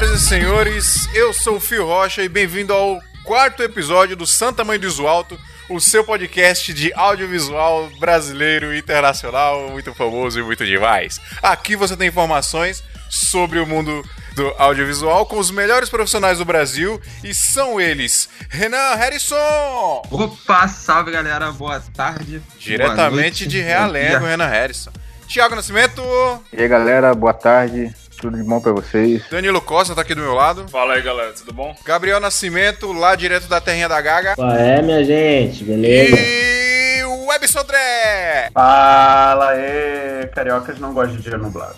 Senhoras e senhores. Eu sou o Fio Rocha e bem-vindo ao quarto episódio do Santa Mãe do Alto, o seu podcast de audiovisual brasileiro e internacional, muito famoso e muito demais. Aqui você tem informações sobre o mundo do audiovisual com os melhores profissionais do Brasil e são eles Renan Harrison. Opa, salve galera, boa tarde. Diretamente boa de Realengo, Renan Harrison. Tiago Nascimento. E aí galera, boa tarde. Tudo de bom pra vocês? Danilo Costa tá aqui do meu lado. Fala aí, galera, tudo bom? Gabriel Nascimento, lá direto da terrinha da Gaga. Qual é, minha gente? Beleza? E o Web Sodré. Fala aí, cariocas não gostam de dia nublado.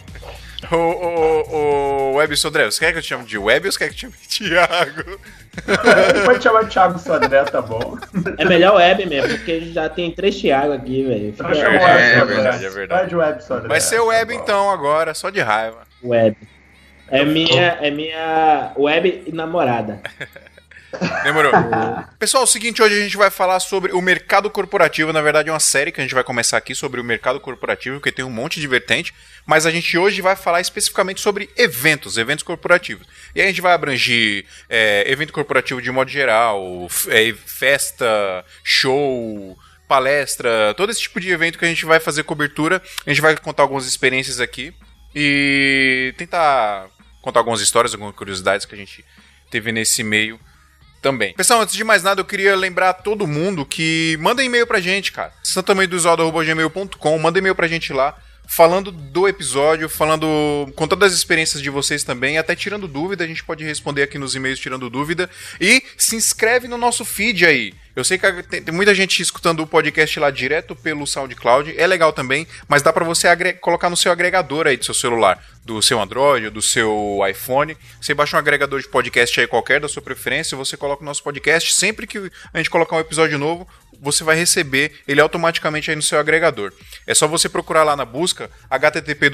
O, o, o Web Sodré, você quer que eu te chame de Web ou você quer que eu te chame de Thiago? Pode chamar de Thiago Sodré, tá bom. É melhor Web mesmo, porque já tem três Thiago aqui, velho. Então É, é Sodré. verdade, é verdade. Vai de Web Sodré. Vai ser o Web tá então agora, só de raiva. Web. É minha, é minha web namorada. Demorou. Pessoal, é o seguinte, hoje a gente vai falar sobre o mercado corporativo. Na verdade, é uma série que a gente vai começar aqui sobre o mercado corporativo, porque tem um monte de vertente. Mas a gente hoje vai falar especificamente sobre eventos, eventos corporativos. E aí a gente vai abranger é, evento corporativo de modo geral, é, festa, show, palestra, todo esse tipo de evento que a gente vai fazer cobertura. A gente vai contar algumas experiências aqui e tentar contar algumas histórias, algumas curiosidades que a gente teve nesse meio também. Pessoal, antes de mais nada, eu queria lembrar a todo mundo que manda e-mail pra gente, cara. santamanhodoisaldo.gmail.com, manda e-mail pra gente lá, falando do episódio, falando, contando as experiências de vocês também, até tirando dúvida, a gente pode responder aqui nos e-mails tirando dúvida. E se inscreve no nosso feed aí. Eu sei que tem, tem muita gente escutando o podcast lá direto pelo SoundCloud, é legal também, mas dá pra você colocar no seu agregador aí do seu celular, do seu Android, do seu iPhone. Você baixa um agregador de podcast aí qualquer da sua preferência, você coloca o nosso podcast, sempre que a gente colocar um episódio novo, você vai receber ele automaticamente aí no seu agregador. É só você procurar lá na busca http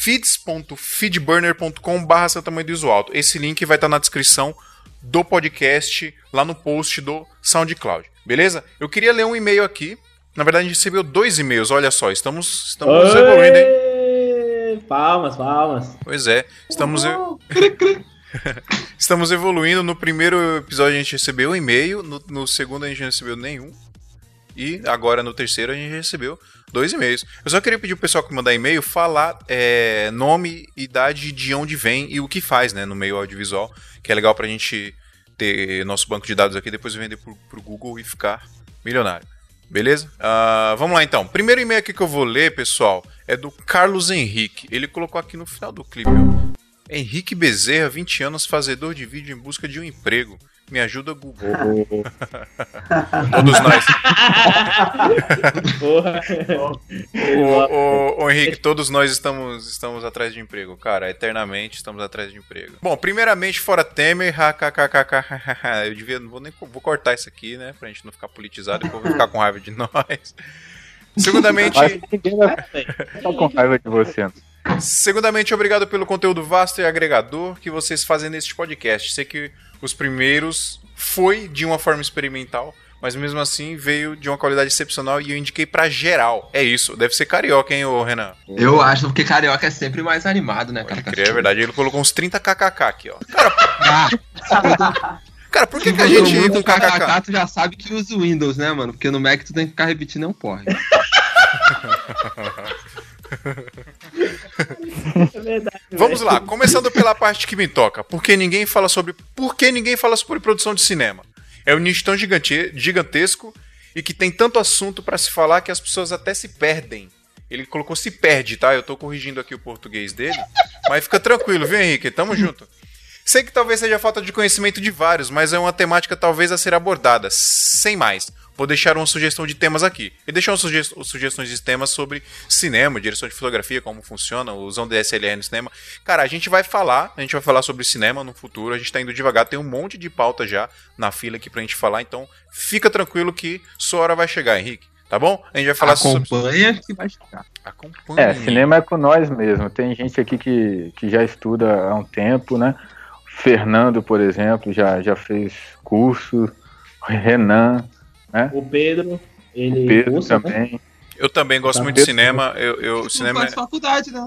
feeds.feedburner.com barra Santa Mãe do Iso Alto. Esse link vai estar na descrição do podcast, lá no post do SoundCloud. Beleza? Eu queria ler um e-mail aqui. Na verdade, a gente recebeu dois e-mails. Olha só, estamos, estamos evoluindo, hein? Palmas, palmas. Pois é, estamos, estamos evoluindo. No primeiro episódio a gente recebeu um e-mail, no, no segundo a gente não recebeu nenhum. E agora no terceiro a gente recebeu dois e-mails. Eu só queria pedir pro pessoal que mandar e-mail falar é, nome, idade, de onde vem e o que faz, né, no meio audiovisual, que é legal pra gente ter nosso banco de dados aqui, depois vender pro, pro Google e ficar milionário. Beleza? Ah, vamos lá então. Primeiro e-mail aqui que eu vou ler, pessoal, é do Carlos Henrique. Ele colocou aqui no final do clipe, ó. Henrique Bezerra, 20 anos, fazedor de vídeo em busca de um emprego. Me ajuda, Google. Todos nós. Porra. Ô, ô, Henrique, todos nós estamos, estamos atrás de emprego, cara. Eternamente estamos atrás de emprego. Bom, primeiramente, fora Temer, hkkkkk. Eu devia, não vou nem vou cortar isso aqui, né? Pra gente não ficar politizado, vou ficar com raiva de nós. Segundamente, ninguém vai ficar com raiva de você. Segundamente, obrigado pelo conteúdo vasto e agregador que vocês fazem neste podcast. Sei que os primeiros foi de uma forma experimental, mas mesmo assim veio de uma qualidade excepcional e eu indiquei pra geral. É isso, deve ser carioca, hein, ô Renan? Eu acho porque carioca é sempre mais animado, né, cara? Pode crer, é verdade. Ele colocou uns 30 kkk aqui, ó. Ah, Cara, por que, que a gente muito com kkk? kkk, tu já sabe que usa o Windows, né, mano? Porque no Mac tu tem que ficar repetindo, não porra. É verdade. Vamos lá, começando pela parte que me toca. Por que ninguém fala sobre. Por que ninguém fala sobre produção de cinema? É um nicho tão gigante- gigantesco e que tem tanto assunto pra se falar que as pessoas até se perdem. Ele colocou se perde, tá? Eu tô corrigindo aqui o português dele. Mas fica tranquilo, viu, Henrique? Tamo junto. Sei que talvez seja falta de conhecimento de vários, mas é uma temática talvez a ser abordada. Sem mais. Vou deixar uma sugestão de temas aqui. E deixar suge sugestões de temas sobre cinema, direção de fotografia, como funciona, usando DSLR no cinema. Cara, a gente vai falar, a gente vai falar sobre cinema no futuro, a gente tá indo devagar, tem um monte de pauta já na fila aqui pra gente falar, então fica tranquilo que sua hora vai chegar, Henrique. Tá bom? A gente vai falar sobre. Acompanha que vai chegar. Acompanhe. É, cinema é com nós mesmo. Tem gente aqui que, que já estuda há um tempo, né? Fernando, por exemplo, já, já fez curso. Renan, O Pedro, ele Pedro cursa, né? também. Eu também gosto Tá muito de cinema. Eu, eu, cinema faz é- faculdade, né?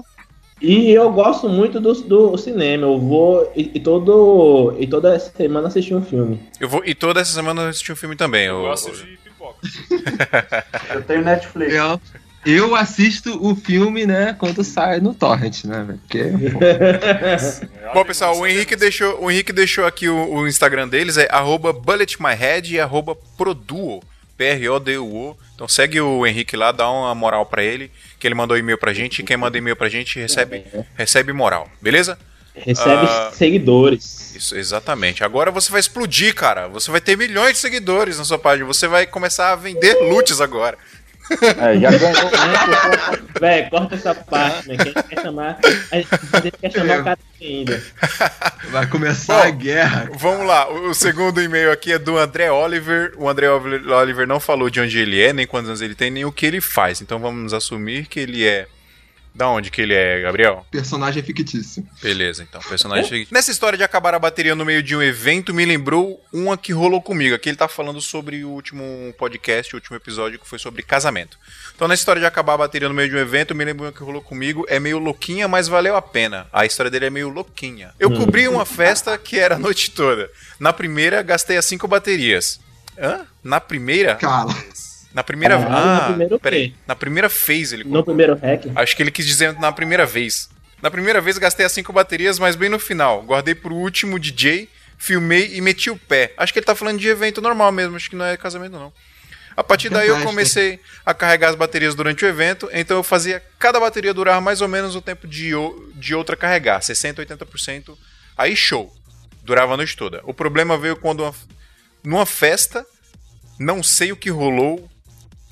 E eu gosto muito do, do cinema. Eu vou e, e todo e toda semana assistir um filme. Eu vou, e toda essa semana eu assisti um filme também. Eu o- gosto de pipoca. Eu tenho Netflix. Eu, eu assisto o filme, né, quando sai no torrent, né, velho? Porque, pô, Bom, pessoal, o Henrique deixou, o Henrique deixou aqui o, o Instagram deles, é arroba bulletmyhead e arroba produo, P-R-O-D-U-O. Então segue o Henrique lá, dá uma moral pra ele, que ele mandou e-mail pra gente, e quem manda e-mail pra gente recebe, recebe moral, beleza? Recebe Ah. seguidores. Isso, exatamente. Agora você vai explodir, cara. Você vai ter milhões de seguidores na sua página. Você vai começar a vender loots agora. É, já ganhou um, Véi, corta essa parte, né? Quem quer chamar. A gente, quer chamar o cara ainda. vai começar Bom, a guerra. Vamos lá, o o segundo e-mail aqui é do André Oliver. O André Oliver Oliver não falou de onde ele é, nem quantos anos ele tem, nem o que ele faz. Então vamos assumir que ele é. Da onde que ele é, Gabriel? Personagem fictício. Beleza, então. Personagem seguinte. Nessa história de acabar a bateria no meio de um evento, me lembrou uma que rolou comigo. Aqui ele tá falando sobre o último podcast, o último episódio, que foi sobre casamento. Então, nessa história de acabar a bateria no meio de um evento, me lembrou uma que rolou comigo. É meio louquinha, mas valeu a pena. A história dele é meio louquinha. Eu cobri uma festa que era a noite toda. Na primeira, gastei as cinco baterias. Hã? Na primeira? Cara, Na primeira. Ah, na primeira o peraí. quê? Na primeira phase ele No primeiro hack. Acho que ele quis dizer na primeira vez. Na primeira vez gastei as cinco baterias, mas bem no final. Guardei pro último DJ, filmei e meti o pé. Acho que ele tá falando de evento normal mesmo, acho que não é casamento não. A partir daí eu comecei a carregar as baterias durante o evento, então eu fazia cada bateria durar mais ou menos o tempo de, o- de outra carregar, 60, 80%. Aí show. Durava a noite toda. O problema veio quando uma- numa festa, não sei o que rolou.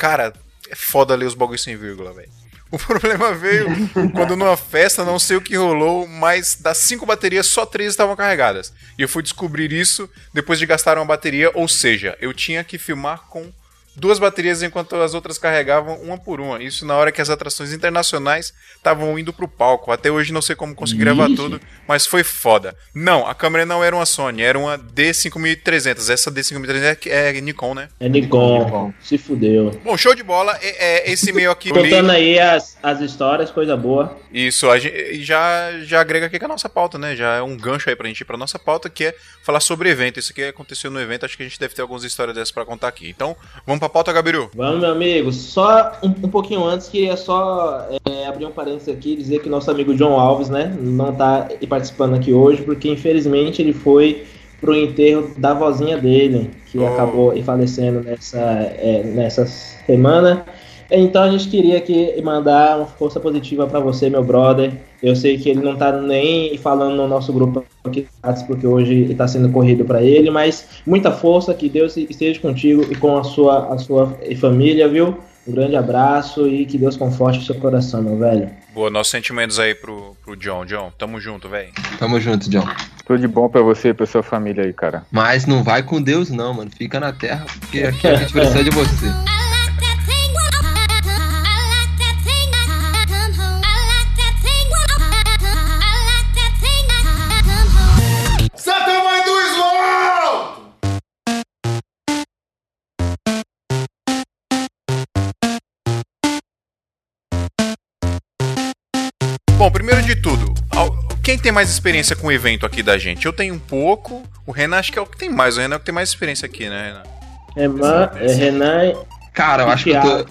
Cara, é foda ler os bagulhos sem vírgula, velho. O problema veio quando numa festa, não sei o que rolou, mas das cinco baterias, só três estavam carregadas. E eu fui descobrir isso depois de gastar uma bateria, ou seja, eu tinha que filmar com duas baterias enquanto as outras carregavam uma por uma. Isso na hora que as atrações internacionais estavam indo pro palco. Até hoje não sei como consegui gravar tudo, mas foi foda. Não, a câmera não era uma Sony, era uma D5300. Essa D5300 é, é Nikon, né? É Nikon. Se fudeu. Bom, show de bola. É, é esse e-mail aqui. li- Contando aí as, as histórias, coisa boa. Isso, a gente, e já, já agrega aqui com a nossa pauta, né? Já é um gancho aí pra gente ir pra nossa pauta, que é falar sobre evento. Isso aqui aconteceu no evento, acho que a gente deve ter algumas histórias dessas pra contar aqui. Então, vamos pra pauta, Gabiru. Vamos, meu amigo. Só um, um pouquinho antes, queria só é, abrir um parênteses aqui e dizer que nosso amigo John Alves, né, não tá participando aqui hoje, porque infelizmente ele foi pro enterro da vozinha dele, que Oh. acabou falecendo nessa, é, nessa semana. Então a gente queria aqui mandar uma força positiva pra você, meu brother. Eu sei que ele não tá nem falando no nosso grupo aqui, porque hoje tá sendo corrido pra ele, mas muita força, que Deus esteja contigo e com a sua, a sua família, viu? Um grande abraço e que Deus conforte o seu coração, meu velho. Boa, nossos sentimentos aí pro, pro John. John, tamo junto, velho. Tamo junto, John. tudo de bom pra você e pra sua família aí, cara. Mas não vai com Deus, não, mano. Fica na terra, porque aqui a gente precisa de você. Bom, primeiro de tudo, quem tem mais experiência com o evento aqui da gente? Eu tenho um pouco, o Renan acho que é o que tem mais, o Renan é o que tem mais experiência aqui, né, Renan? Renan, é, Renan Cara, eu acho que eu tô.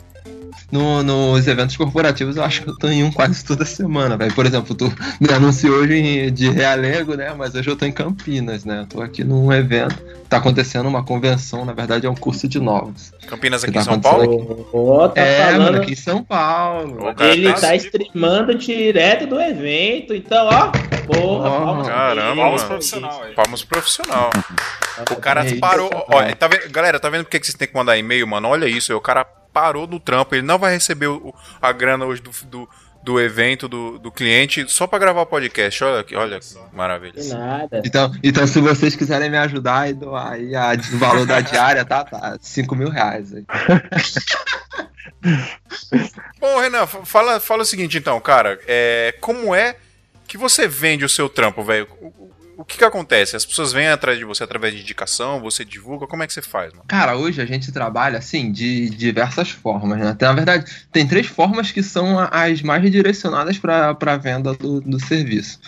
No, nos eventos corporativos, eu acho que eu tô em um quase toda semana, velho. Por exemplo, tu me anunciou hoje em- de Realengo, né? Mas hoje eu tô em Campinas, né? Eu tô aqui num evento. Tá acontecendo uma convenção, na verdade é um curso de novos. Campinas aqui tá em São Paulo? Ó, tá é, falando. mano, aqui em São Paulo. Cara, Ele tá- tá streamando direto do evento, então, ó, porra, Ó, palmas caramba. Palmas mano. profissional aí. Palmas profissional. O cara parou. Ó, tá vendo, galera, tá vendo por que que vocês têm que mandar e-mail, mano? Olha isso, o cara parou no trampo, ele não vai receber o- a grana hoje do, do, do evento do, do cliente só pra gravar o podcast. Olha, que- olha que De maravilha. nada. Então, então, se vocês quiserem me ajudar e doar aí a- o valor da diária, tá? Tá, 5 mil reais aí. Bom, Renan, fa- fala, fala o seguinte então, cara. É, como é que você vende o seu trampo, velho? O, que que acontece? As pessoas vêm atrás de você através de indicação, você divulga, como é que você faz, mano? Cara, hoje a gente trabalha assim de diversas formas, né? Tem, na verdade, tem três formas que são as mais direcionadas para a venda do, do serviço.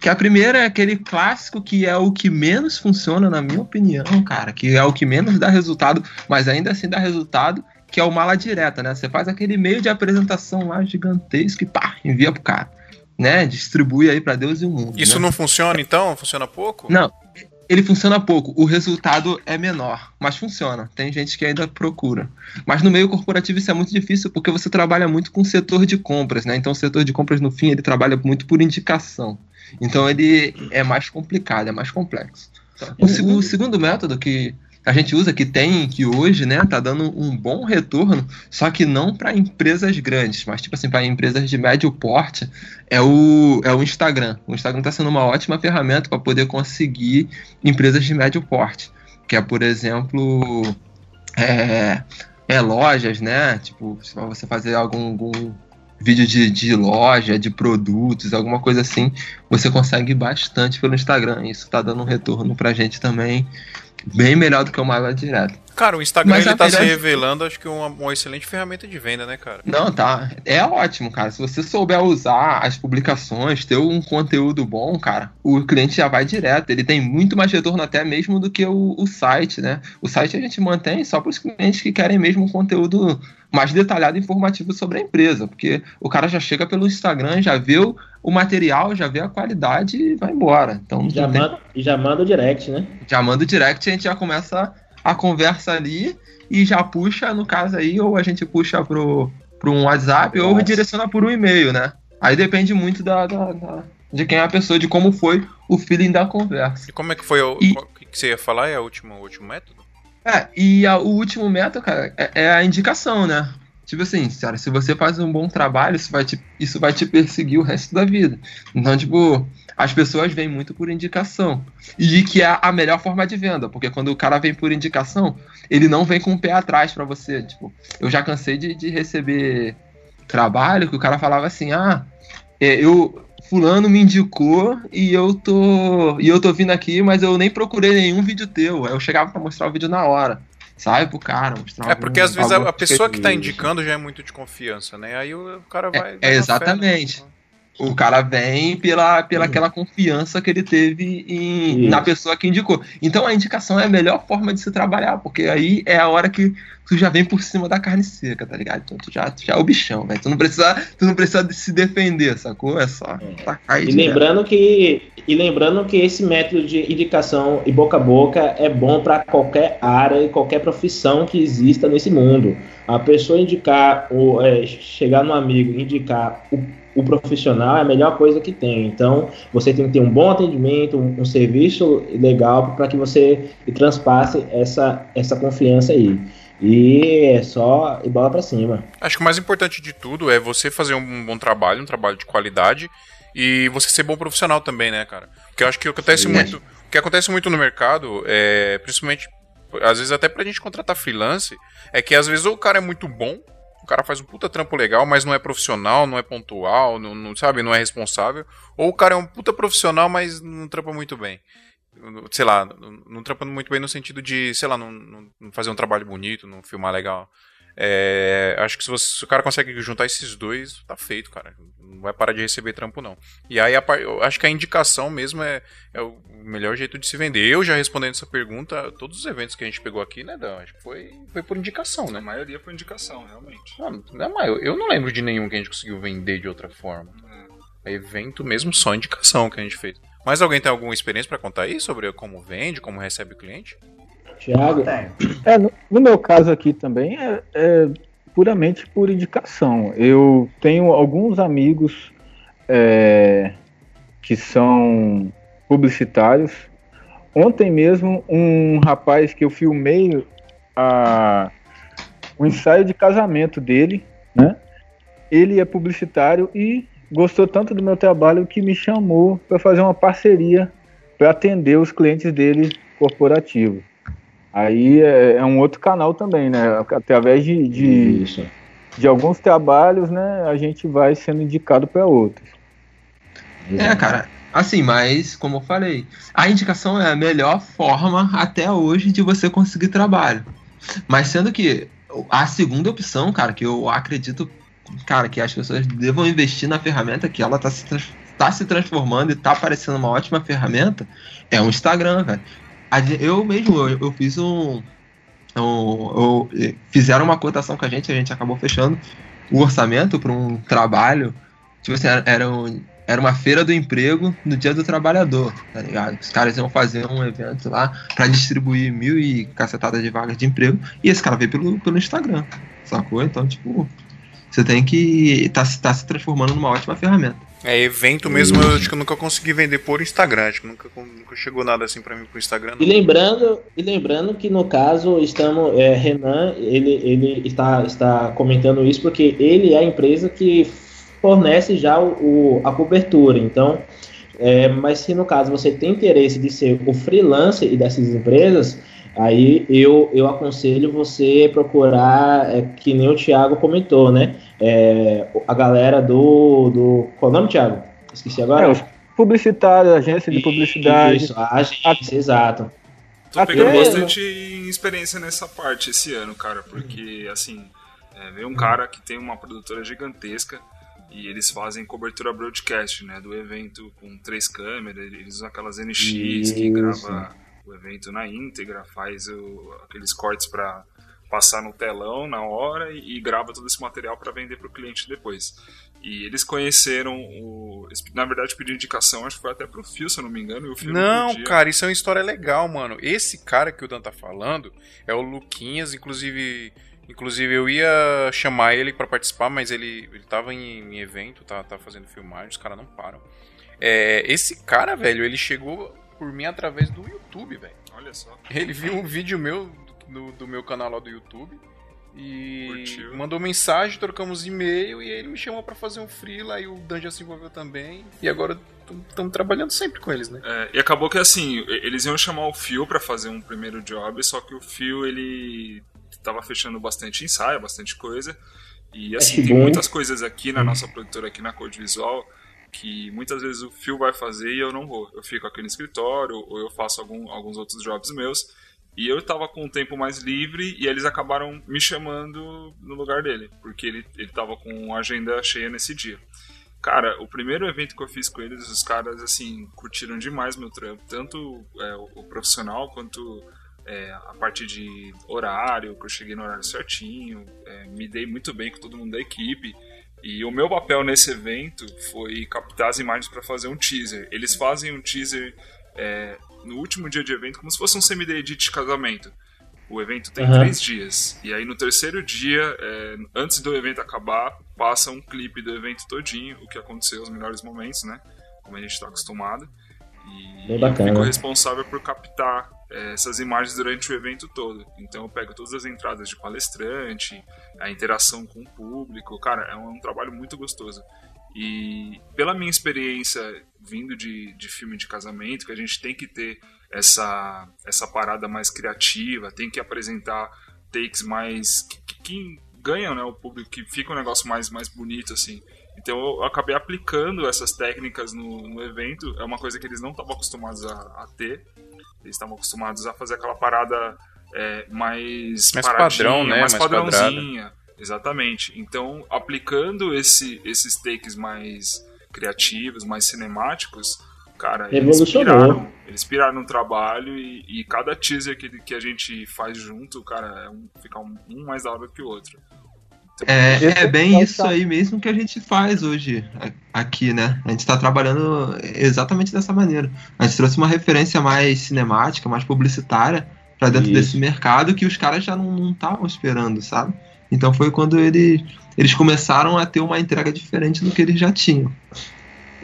Que a primeira é aquele clássico que é o que menos funciona, na minha opinião, cara, que é o que menos dá resultado, mas ainda assim dá resultado, que é o mala direta, né? Você faz aquele e-mail de apresentação lá gigantesco e pá, envia pro cara, né? Distribui aí para Deus e o mundo. Isso né? não funciona então? Funciona pouco? Não, ele funciona pouco, o resultado é menor, mas funciona. Tem gente que ainda procura. Mas no meio corporativo isso é muito difícil porque você trabalha muito com o setor de compras, né? Então o setor de compras no fim ele trabalha muito por indicação. Então ele é mais complicado, é mais complexo. O, se- o segundo método que a gente usa, que tem, que hoje, né, tá dando um bom retorno, só que não para empresas grandes, mas tipo assim, para empresas de médio porte, é o, é o Instagram. O Instagram está sendo uma ótima ferramenta para poder conseguir empresas de médio porte, que é, por exemplo, é, é lojas, né? Tipo, se você fazer algum, algum vídeo de, de loja, de produtos, alguma coisa assim, você consegue bastante pelo Instagram. Isso tá dando um retorno pra gente também bem melhor do que o Mala Direto. Cara, o Instagram Mas ele tá se revelando, acho que uma, uma excelente ferramenta de venda, né, cara? Não, tá. É ótimo, cara. Se você souber usar as publicações, ter um conteúdo bom, cara, o cliente já vai direto. Ele tem muito mais retorno até mesmo do que o, o site, né? O site a gente mantém só para os clientes que querem mesmo um conteúdo mais detalhado e informativo sobre a empresa, porque o cara já chega pelo Instagram, já vê o, o material, já vê a qualidade e vai embora. Então Já não tem- manda, já manda o direct, né? já manda o direct, a gente já começa a conversa ali e já puxa, no caso aí, ou a gente puxa pro, pro um WhatsApp ou Nossa. redireciona por um e-mail, né? Aí depende muito da, da- da- de quem é a pessoa, de como foi o feeling da conversa. E como é que foi o, E- o que você ia falar? É o último, o último método? É, e a- o último método, cara, é, é a indicação, né? Tipo assim, cara, se você faz um bom trabalho, isso vai, te, isso vai te perseguir o resto da vida. Então, tipo, as pessoas vêm muito por indicação. E que é a melhor forma de venda, porque quando o cara vem por indicação, ele não vem com o pé atrás pra você. Tipo, eu já cansei de, de receber trabalho que o cara falava assim, ah, é, eu fulano me indicou e eu tô e eu tô vindo aqui, mas eu nem procurei nenhum vídeo teu. Aí eu chegava pra mostrar o vídeo na hora. Sabe pro cara, mostrar É porque às vezes a, pessoa que tá indicando já é muito de confiança, né? Aí o, cara É- vai. é na fé, exatamente. né? O cara vem pela, pela aquela confiança que ele teve em, Isso. na pessoa que indicou. Então a indicação é a melhor forma de se trabalhar, porque aí é a hora que tu já vem por cima da carne seca, tá ligado? Então tu já, tu já é o bichão, velho. Tu não precisa, tu não precisa de se defender, sacou? É só tacar E lembrando que e lembrando que esse método de indicação e boca a boca é bom para qualquer área e qualquer profissão que exista nesse mundo. A pessoa indicar o é, chegar no amigo, e indicar o, o profissional é a melhor coisa que tem. Então você tem que ter um bom atendimento, um, um serviço legal para que você transpasse essa essa confiança aí. E é só e bola para cima. Acho que o mais importante de tudo é você fazer um bom trabalho, um trabalho de qualidade e você ser bom profissional também, né, cara? Porque eu acho que o que acontece Sim. muito, o que acontece muito no mercado, é, principalmente às vezes até pra gente contratar freelance, é que às vezes ou o cara é muito bom, o cara faz um puta trampo legal, mas não é profissional, não é pontual, não, não- sabe, não é responsável, ou o cara é um puta profissional, mas não trampa muito bem. Sei lá, não, não trampa muito bem no sentido de, sei lá, não- não fazer um trabalho bonito, não filmar legal. É, acho que se, você- se o cara consegue juntar esses dois, tá feito, cara. Não vai parar de receber trampo, não. E aí, a eu acho que a indicação mesmo é, é o melhor jeito de se vender. Eu já respondendo essa pergunta, todos os eventos que a gente pegou aqui, né, Dan? Acho que foi, foi por indicação, A né? maioria foi indicação, realmente. Não, não é maior. Eu não lembro de nenhum que a gente conseguiu vender de outra forma. É evento mesmo, só indicação que a gente fez. Mas alguém tem alguma experiência pra contar aí sobre como vende, como recebe o cliente? Thiago, Tem. É, no, no meu caso aqui também é, é puramente por indicação. Eu tenho alguns amigos é, que são publicitários. Ontem mesmo, um rapaz que eu filmei a, o ensaio de casamento dele, né? Ele é publicitário e gostou tanto do meu trabalho que me chamou para fazer uma parceria para atender os clientes dele corporativos. Aí é, é um outro canal também, né? Através de, de, de alguns trabalhos, né? A gente vai sendo indicado para outros. É, cara, Assim, mas, como eu falei, a indicação é a melhor forma até hoje de você conseguir trabalho. Mas sendo que a segunda opção, cara, que eu acredito, cara, que as pessoas devam investir na ferramenta que ela tá se, tá se transformando e tá parecendo uma ótima ferramenta, é o Instagram, velho. Eu mesmo, eu, eu fiz um, um, fizeram uma cotação com a gente, a gente acabou fechando o orçamento para um trabalho. Tipo assim, era, era, um, era uma feira do emprego no dia do trabalhador, tá ligado? Os caras iam fazer um evento lá para distribuir mil e cacetadas de vagas de emprego. E esse cara veio pelo, pelo Instagram, sacou? Então, tipo, você tem que. tá, tá se transformando numa ótima ferramenta. É, evento mesmo, eu acho que eu nunca consegui vender por Instagram, acho que nunca, nunca chegou nada assim para mim pro Instagram. E lembrando, e lembrando que no caso estamos, é, Renan, ele, ele está, está comentando isso porque ele é a empresa que fornece já o, o a cobertura, então, é, mas se no caso você tem interesse de ser o freelancer e dessas empresas, Aí eu, eu aconselho você procurar, é, que nem o Thiago comentou, né? É, a galera do, do. Qual é o nome, Thiago? Esqueci agora. É, os publicitários, agência de publicidade. Isso, a agência, exato. Tô Até... pegando bastante experiência nessa parte esse ano, cara, porque, assim, é, veio um cara que tem uma produtora gigantesca e eles fazem cobertura broadcast, né, do evento com três câmeras, eles usam aquelas NX Isso. que grava o evento na íntegra, faz o, aqueles cortes para passar no telão na hora e, e grava todo esse material para vender para o cliente depois. E eles conheceram o. Na verdade, pediu indicação, acho que foi até pro Fio, se eu não me engano. E não, não cara, isso é uma história legal, mano. Esse cara que o Dan tá falando é o Luquinhas, inclusive. Inclusive, eu ia chamar ele para participar, mas ele, ele tava em, em evento, tá, tá fazendo filmagem, os caras não param. É, esse cara, velho, ele chegou por mim através do YouTube, velho. Olha só. Ele viu um vídeo meu do, do meu canal lá do YouTube e Curtiu. mandou mensagem, trocamos e-mail e ele me chamou para fazer um freela e o Dan já se envolveu também. E agora estamos trabalhando sempre com eles, né? É, e acabou que assim, eles iam chamar o Phil para fazer um primeiro job, só que o Phil ele tava fechando bastante ensaio, bastante coisa. E assim, tem muitas coisas aqui na nossa produtora, aqui na Code Visual, que muitas vezes o Phil vai fazer e eu não vou. Eu fico aqui no escritório ou eu faço algum, alguns outros jobs meus. E eu tava com o tempo mais livre e eles acabaram me chamando no lugar dele, porque ele, ele tava com a agenda cheia nesse dia. Cara, o primeiro evento que eu fiz com eles, os caras, assim, curtiram demais meu trampo, tanto é, o, profissional quanto é, a parte de horário, que eu cheguei no horário certinho, é, me dei muito bem com todo mundo da equipe. E o meu papel nesse evento foi captar as imagens para fazer um teaser. Eles fazem um teaser é, no último dia de evento como se fosse um semi-day de casamento. O evento tem uhum. três dias. E aí no terceiro dia, é, antes do evento acabar, passa um clipe do evento todinho, o que aconteceu, os melhores momentos, né? Como a gente está acostumado. E Bem bacana. eu fico responsável por captar é, essas imagens durante o evento todo. Então eu pego todas as entradas de palestrante, a interação com o público. Cara, é um, é um trabalho muito gostoso. E pela minha experiência vindo de, de filme de casamento, que a gente tem que ter essa, essa parada mais criativa, tem que apresentar takes mais. que, que ganham né, o público, que fica um negócio mais, mais bonito assim. Então eu acabei aplicando essas técnicas no, no evento, é uma coisa que eles não estavam acostumados a, a ter. Eles estavam acostumados a fazer aquela parada é, mais, mais padrão, né? Mais, mais padrãozinha. Quadrada. Exatamente. Então, aplicando esse, esses takes mais criativos, mais cinemáticos, cara, eles piraram, eles piraram no trabalho e, e, cada teaser que, que a gente faz junto, cara, é um, fica um, um mais da hora que o outro. É, é bem isso aí mesmo que a gente faz hoje aqui, né? A gente está trabalhando exatamente dessa maneira. A gente trouxe uma referência mais cinemática, mais publicitária para dentro isso. desse mercado que os caras já não estavam esperando, sabe? Então foi quando ele, eles começaram a ter uma entrega diferente do que eles já tinham.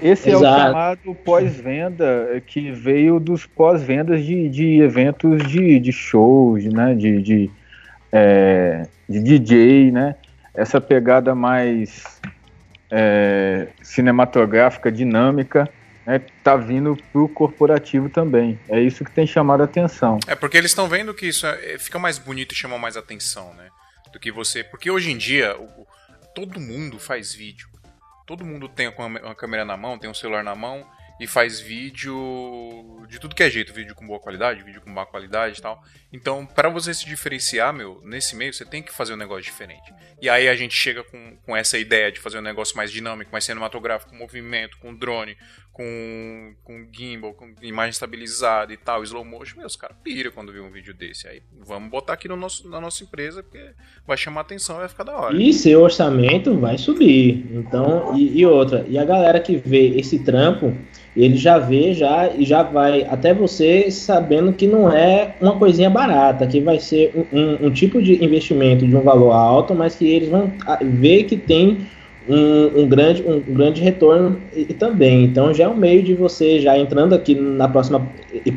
Esse Exato. é o chamado pós-venda que veio dos pós-vendas de, de eventos de, de shows, né? De, de, é, de DJ, né? essa pegada mais é, cinematográfica, dinâmica, está né, tá vindo pro corporativo também. É isso que tem chamado a atenção. É porque eles estão vendo que isso é, fica mais bonito e chama mais atenção, né? Do que você. Porque hoje em dia, o, todo mundo faz vídeo. Todo mundo tem uma câmera na mão, tem um celular na mão. e faz vídeo de tudo que é jeito, vídeo com boa qualidade, vídeo com má qualidade e tal. Então, para você se diferenciar, meu, nesse meio você tem que fazer um negócio diferente. E aí a gente chega com, com essa ideia de fazer um negócio mais dinâmico, mais cinematográfico, com movimento, com drone, com, com gimbal, com imagem estabilizada e tal, slow motion, meu, os caras piram quando vê um vídeo desse. Aí vamos botar aqui no nosso, na nossa empresa, porque vai chamar atenção e vai ficar da hora. E seu orçamento vai subir. Então, e, e outra, e a galera que vê esse trampo, ele já vê já e já vai até você sabendo que não é uma coisinha barata, que vai ser um, um, um tipo de investimento de um valor alto, mas que eles vão ver que tem um, um, grande, um grande retorno e, e, também. Então já é um meio de você, já entrando aqui na próxima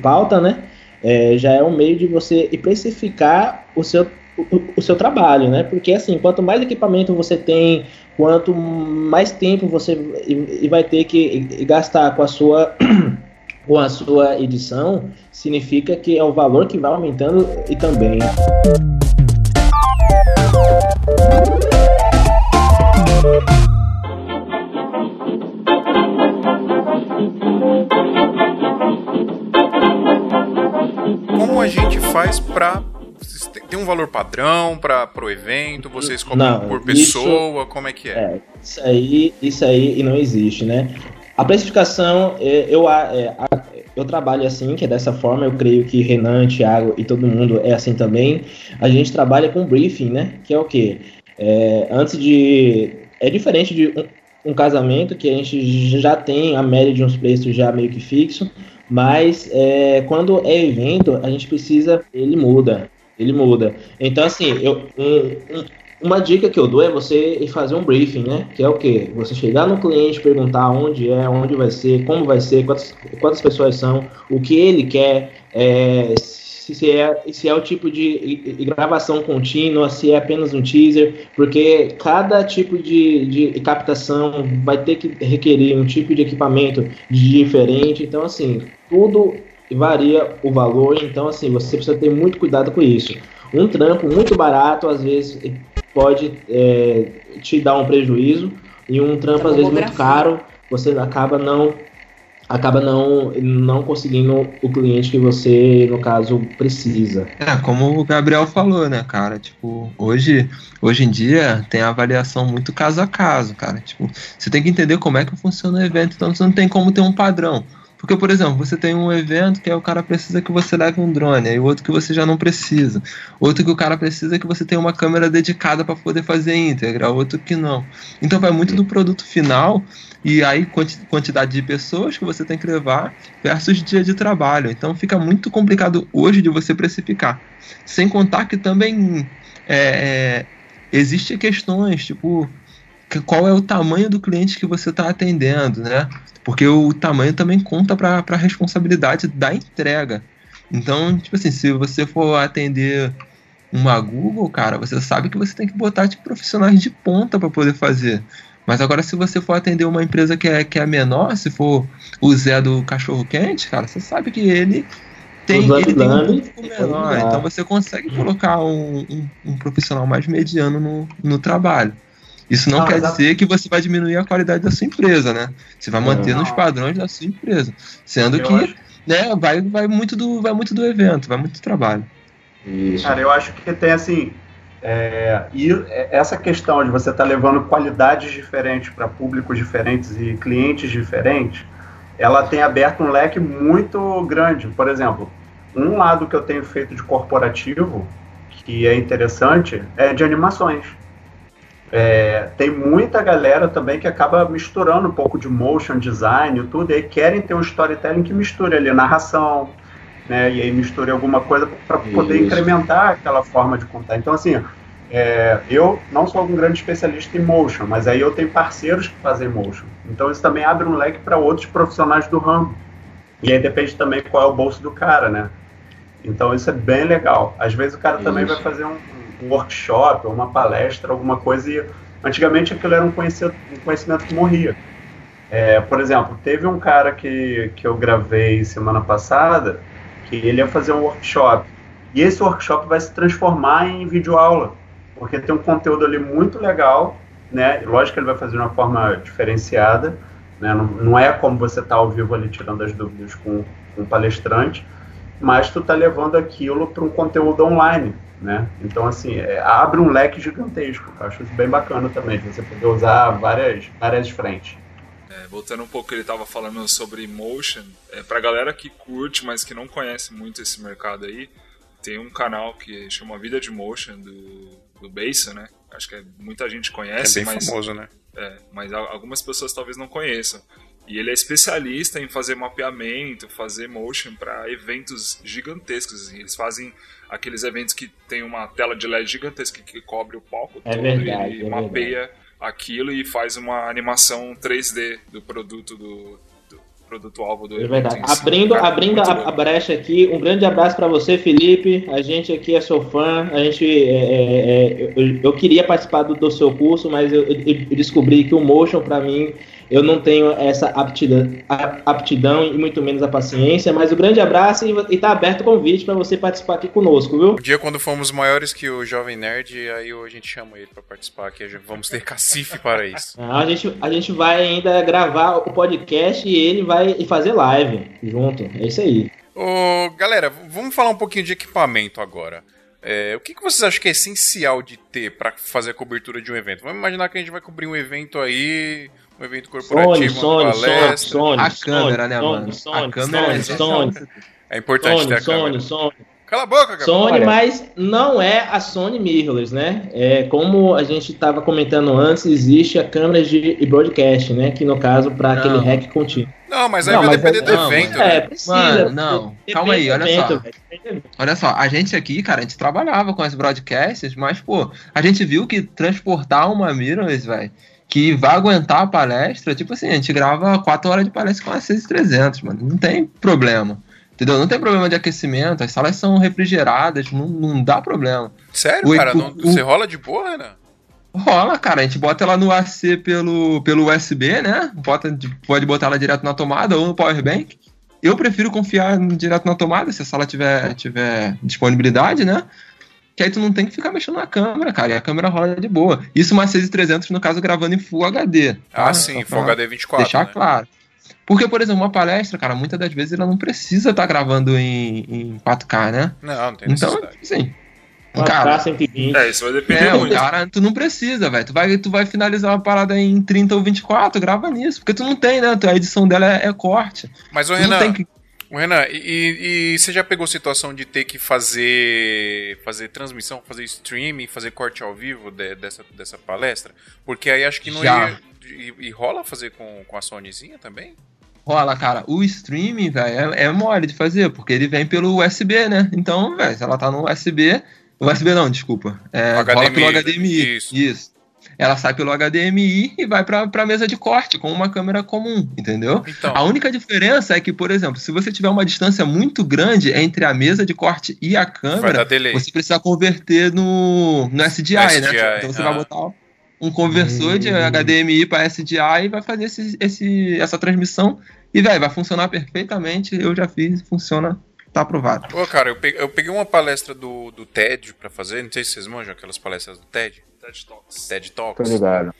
pauta, né? É, já é um meio de você precificar o seu, o, o, seu trabalho, né? Porque assim, quanto mais equipamento você tem, quanto mais tempo você e, e vai ter que gastar com a sua com a sua edição, significa que é o valor que vai aumentando e também. Faz para tem um valor padrão para o evento? Vocês cobram por pessoa? Isso, como é que é? é? Isso aí, isso aí não existe, né? A precificação, é, eu, é, eu trabalho assim, que é dessa forma, eu creio que Renan, Thiago e todo mundo é assim também. A gente trabalha com briefing, né? Que é o quê? É, antes de. É diferente de um, um, casamento que a gente já tem a média de uns preços já meio que fixo, mas é, quando é evento, a gente precisa. Ele muda. Ele muda. Então, assim, eu, um, um, uma dica que eu dou é você fazer um briefing, né? Que é o quê? Você chegar no cliente, perguntar onde é, onde vai ser, como vai ser, quantas, quantas pessoas são, o que ele quer, é, se é, se é o tipo de gravação contínua, se é apenas um teaser, porque cada tipo de, de captação vai ter que requerer um tipo de equipamento diferente. Então, assim, tudo varia o valor, então, assim, você precisa ter muito cuidado com isso. Um trampo muito barato, às vezes, pode é, te dar um prejuízo, e um trampo, às vezes, muito caro, você acaba não acaba não, não conseguindo o cliente que você, no caso, precisa. É, como o Gabriel falou, né, cara? Tipo, hoje, hoje em dia tem avaliação muito caso a caso, cara. Tipo, você tem que entender como é que funciona o evento, então você não tem como ter um padrão. Porque, por exemplo, você tem um evento que é o cara precisa que você leve um drone, aí outro que você já não precisa. Outro que o cara precisa que você tenha uma câmera dedicada para poder fazer íntegra, outro que não. Então vai muito do produto final e aí quantidade de pessoas que você tem que levar versus dia de trabalho. Então fica muito complicado hoje de você precificar. Sem contar que também é, é, existem questões, tipo, qual é o tamanho do cliente que você está atendendo, né? Porque o tamanho também conta para a responsabilidade da entrega. Então, tipo assim, se você for atender uma Google, cara, você sabe que você tem que botar tipo, profissionais de ponta para poder fazer. Mas agora, se você for atender uma empresa que é, que é menor, se for o Zé do Cachorro Quente, cara, você sabe que ele tem, ele tem um público menor. Então você consegue colocar um, um, um profissional mais mediano no, no trabalho. Isso não, não quer dizer que você vai diminuir a qualidade da sua empresa, né? Você vai manter não. nos padrões da sua empresa. Sendo eu que acho... né, vai, vai, muito do, vai muito do evento, vai muito do trabalho. Isso. Cara, eu acho que tem assim. É, e essa questão de você estar tá levando qualidades diferentes para públicos diferentes e clientes diferentes, ela tem aberto um leque muito grande. Por exemplo, um lado que eu tenho feito de corporativo, que é interessante, é de animações. É, tem muita galera também que acaba misturando um pouco de motion design e tudo, e aí querem ter um storytelling que misture ali narração, né, e aí misture alguma coisa para poder incrementar aquela forma de contar. Então, assim, é, eu não sou um grande especialista em motion, mas aí eu tenho parceiros que fazem motion. Então, isso também abre um leque para outros profissionais do ramo. E aí depende também qual é o bolso do cara, né? Então, isso é bem legal. Às vezes o cara isso. também vai fazer um um workshop, uma palestra, alguma coisa, e antigamente aquilo era um conhecimento, um conhecimento que morria. É, por exemplo, teve um cara que, que eu gravei semana passada, que ele ia fazer um workshop, e esse workshop vai se transformar em videoaula, porque tem um conteúdo ali muito legal, né? Lógico que ele vai fazer de uma forma diferenciada, Né? Não, não, é como você tá ao vivo ali tirando as dúvidas com, com o palestrante, mas tu tá levando aquilo para um conteúdo online, né? Então, assim, é, abre um leque gigantesco. Eu acho isso bem bacana também, você poder usar várias, várias frentes. É, voltando um pouco, ele estava falando sobre motion. É, para galera que curte, mas que não conhece muito esse mercado aí, tem um canal que chama Vida de Motion do, do Basin, né? Acho que é, muita gente conhece. É bem mas, famoso, né? É, mas algumas pessoas talvez não conheçam. E ele é especialista em fazer mapeamento, fazer motion para eventos gigantescos. Eles fazem aqueles eventos que tem uma tela de LED gigantesca que cobre o palco é todo verdade, e é mapeia verdade. aquilo e faz uma animação 3D do produto do, do produto alvo do É verdade. si. Abrindo, Cara, abrindo a, a brecha aqui, um grande abraço para você, Felipe. A gente aqui é seu fã. A gente, é, é, é, eu, eu queria participar do, do seu curso, mas eu, eu- eu descobri que o motion para mim eu não tenho essa aptidão, aptidão e muito menos a paciência. Mas o grande abraço e, e tá aberto o convite para você participar aqui conosco, viu? Um dia, quando fomos maiores que o Jovem Nerd, aí a gente chama ele pra participar, que a gente- vamos ter cacife para isso. Ah, A gente, a gente vai ainda gravar o podcast e ele vai fazer live junto. É isso aí. Ô, galera, vamos falar um pouquinho de equipamento agora. É, o que, que vocês acham que é essencial de ter pra fazer a cobertura de um evento? Vamos imaginar que a gente vai cobrir um evento aí, um evento corporativo, Sony, uma Sony, palestra. Sony. A câmera, né, Sony, mano? Sony, a câmera é Sony. É importante ter Sony, a câmera. Sony, Sony. Cala a boca, Gabriel. Sony, mas não é a Sony Mirrorless, né? É, como a gente estava comentando antes, existe a câmera de broadcast, né? Que no caso, para aquele hack contínuo. Não, mas aí Não, vai mas depender é- do não, evento, É, né? precisa. Mano, não. Calma aí, olha evento, só. velho. Olha só, a gente aqui, cara, a gente trabalhava com as broadcasts, mas, pô, a gente viu que transportar uma mirrorless, velho, que vai aguentar a palestra, tipo assim, a gente grava 4 horas de palestra com a 6300, mano. Não tem problema. Entendeu? Não tem problema de aquecimento, as salas são refrigeradas, não, não dá problema. Sério, O- cara? o- Não, o- você rola de boa, Renan? Rola, cara, a gente bota ela no AC pelo, pelo USB, né? Bota, de- pode botar ela direto na tomada ou no power bank. Eu prefiro confiar direto na tomada, se a sala tiver, tiver disponibilidade, né? Que aí tu não tem que ficar mexendo na câmera, cara, e a câmera rola de boa. Isso uma 6300, no caso, gravando em Full HD. Ah, tá? sim, Só Full HD 24. Deixar né? claro. Porque, por exemplo, uma palestra, cara, muitas das vezes ela não precisa estar gravando em, em 4K, né? Não, não tem Então, necessidade. Uma Cara, K120. É, isso vai depender é, o muito. cara, tu não precisa, velho. Tu vai, tu vai finalizar uma parada em 30 ou 24, grava nisso. Porque tu não tem, né? A edição dela é, é corte. Mas, não Renan, tem que. Renan e, e- e você já pegou situação de ter que fazer fazer transmissão, fazer streaming, fazer corte ao vivo de- dessa, dessa palestra? Porque aí acho que não Já. ia... E, e rola fazer com, com a Sonyzinha também? Rola, cara. O streaming, velho, é, é mole de fazer, porque ele vem pelo USB, né? Então, velho, se ela tá no USB. USB não, desculpa. É, HDMI, rola pelo HDMI. isso. Isso. Ela sai pelo HDMI e vai pra, pra mesa de corte com uma câmera comum, entendeu? Então, A única diferença é que, por exemplo, se você tiver uma distância muito grande entre a mesa de corte e a câmera, você precisa converter no, no SDI, No né? SDI, Então você ah. vai botar um conversor de Hum. HDMI para SDI e vai fazer esse, esse- essa transmissão. E, velho, vai funcionar perfeitamente. Eu já fiz, funciona, tá aprovado. Pô, cara, eu peguei, eu peguei uma palestra do, do TED pra fazer, não sei se vocês manjam aquelas palestras do TED, TED Talks. TED Tô Talks. ligado.